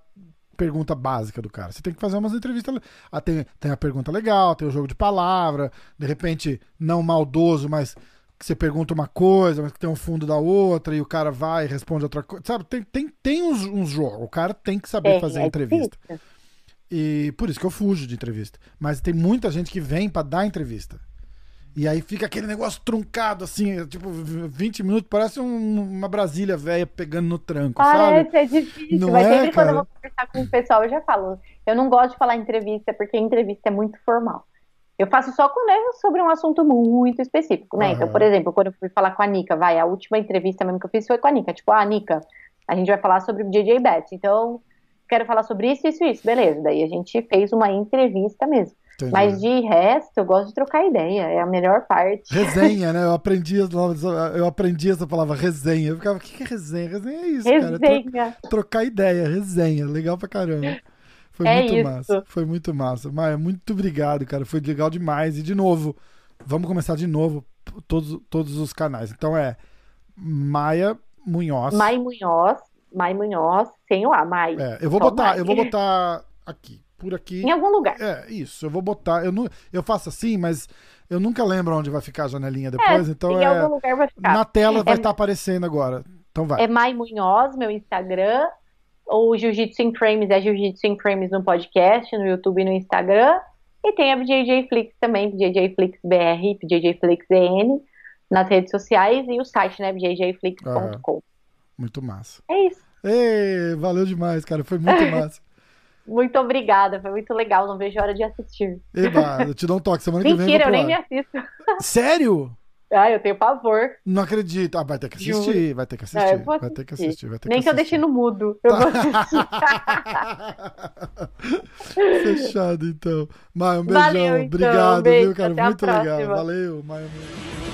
pergunta básica do cara. Você tem que fazer umas entrevistas. Ah, tem, tem a pergunta legal, tem o jogo de palavra, de repente, não maldoso, mas que você pergunta uma coisa, mas que tem um fundo da outra, e o cara vai e responde outra coisa. Sabe, tem, tem, tem uns, uns jogos. O cara tem que saber é, fazer é entrevista. Difícil. E por isso que eu fujo de entrevista. Mas tem muita gente que vem para dar entrevista. E aí fica aquele negócio truncado, assim, tipo, 20 minutos, parece um, uma Brasília velha pegando no tranco, parece, sabe? é difícil. Não mas é, sempre cara? quando eu vou conversar com o pessoal, eu já falo. Eu não gosto de falar entrevista, porque entrevista é muito formal. Eu faço só quando é sobre um assunto muito específico, né? Uhum. Então, por exemplo, quando eu fui falar com a Nika, vai, a última entrevista mesmo que eu fiz foi com a Nika. Tipo, ah, Nika, a gente vai falar sobre o DJ Bet. Então, quero falar sobre isso, isso, isso. Beleza. Daí a gente fez uma entrevista mesmo. Entendi. Mas de resto, eu gosto de trocar ideia, é a melhor parte. Resenha, né? Eu aprendi, eu aprendi essa palavra resenha. Eu ficava, o que é resenha? Resenha é isso, resenha. cara. Tro trocar ideia, resenha. Legal pra caramba. Foi é muito isso. massa. Foi muito massa. Maia, muito obrigado, cara. Foi legal demais. E de novo, vamos começar de novo todos, todos os canais. Então é Maia Munhoz. Mai Munhoz. Mai Munhoz, sem o A, Mai. É, eu vou Só botar, Mai. eu vou botar aqui, por aqui. Em algum lugar. É, isso. Eu vou botar. Eu, não, eu faço assim, mas eu nunca lembro onde vai ficar a janelinha depois. É, então em é. algum lugar vai ficar. Na tela vai estar é, tá aparecendo agora. Então vai. É Mai Munhoz, meu Instagram. O Jiu-Jitsu in Frames é Jiu-Jitsu in Frames no podcast, no YouTube e no Instagram. E tem a BJJ Flix também, BJJ Flix BR, BJJ Flix EN, nas redes sociais e o site, né, bjjflix.com. Muito massa. É isso. Ei, valeu demais, cara, foi muito massa. Muito obrigada, foi muito legal, não vejo a hora de assistir. Eba, eu te dou um toque semana que vem. Mentira, eu nem me assisto. Sério? Ah, eu tenho pavor. Não acredito. Ah, vai ter que assistir, Juro. vai ter que assistir. É, vai ter que assistir, vai ter Nem que, que eu deixei no mudo. Eu vou assistir. Fechado, então. Maia, um beijão. Valeu, então. Obrigado, um beijo, viu, cara? Muito legal. Valeu, Maia.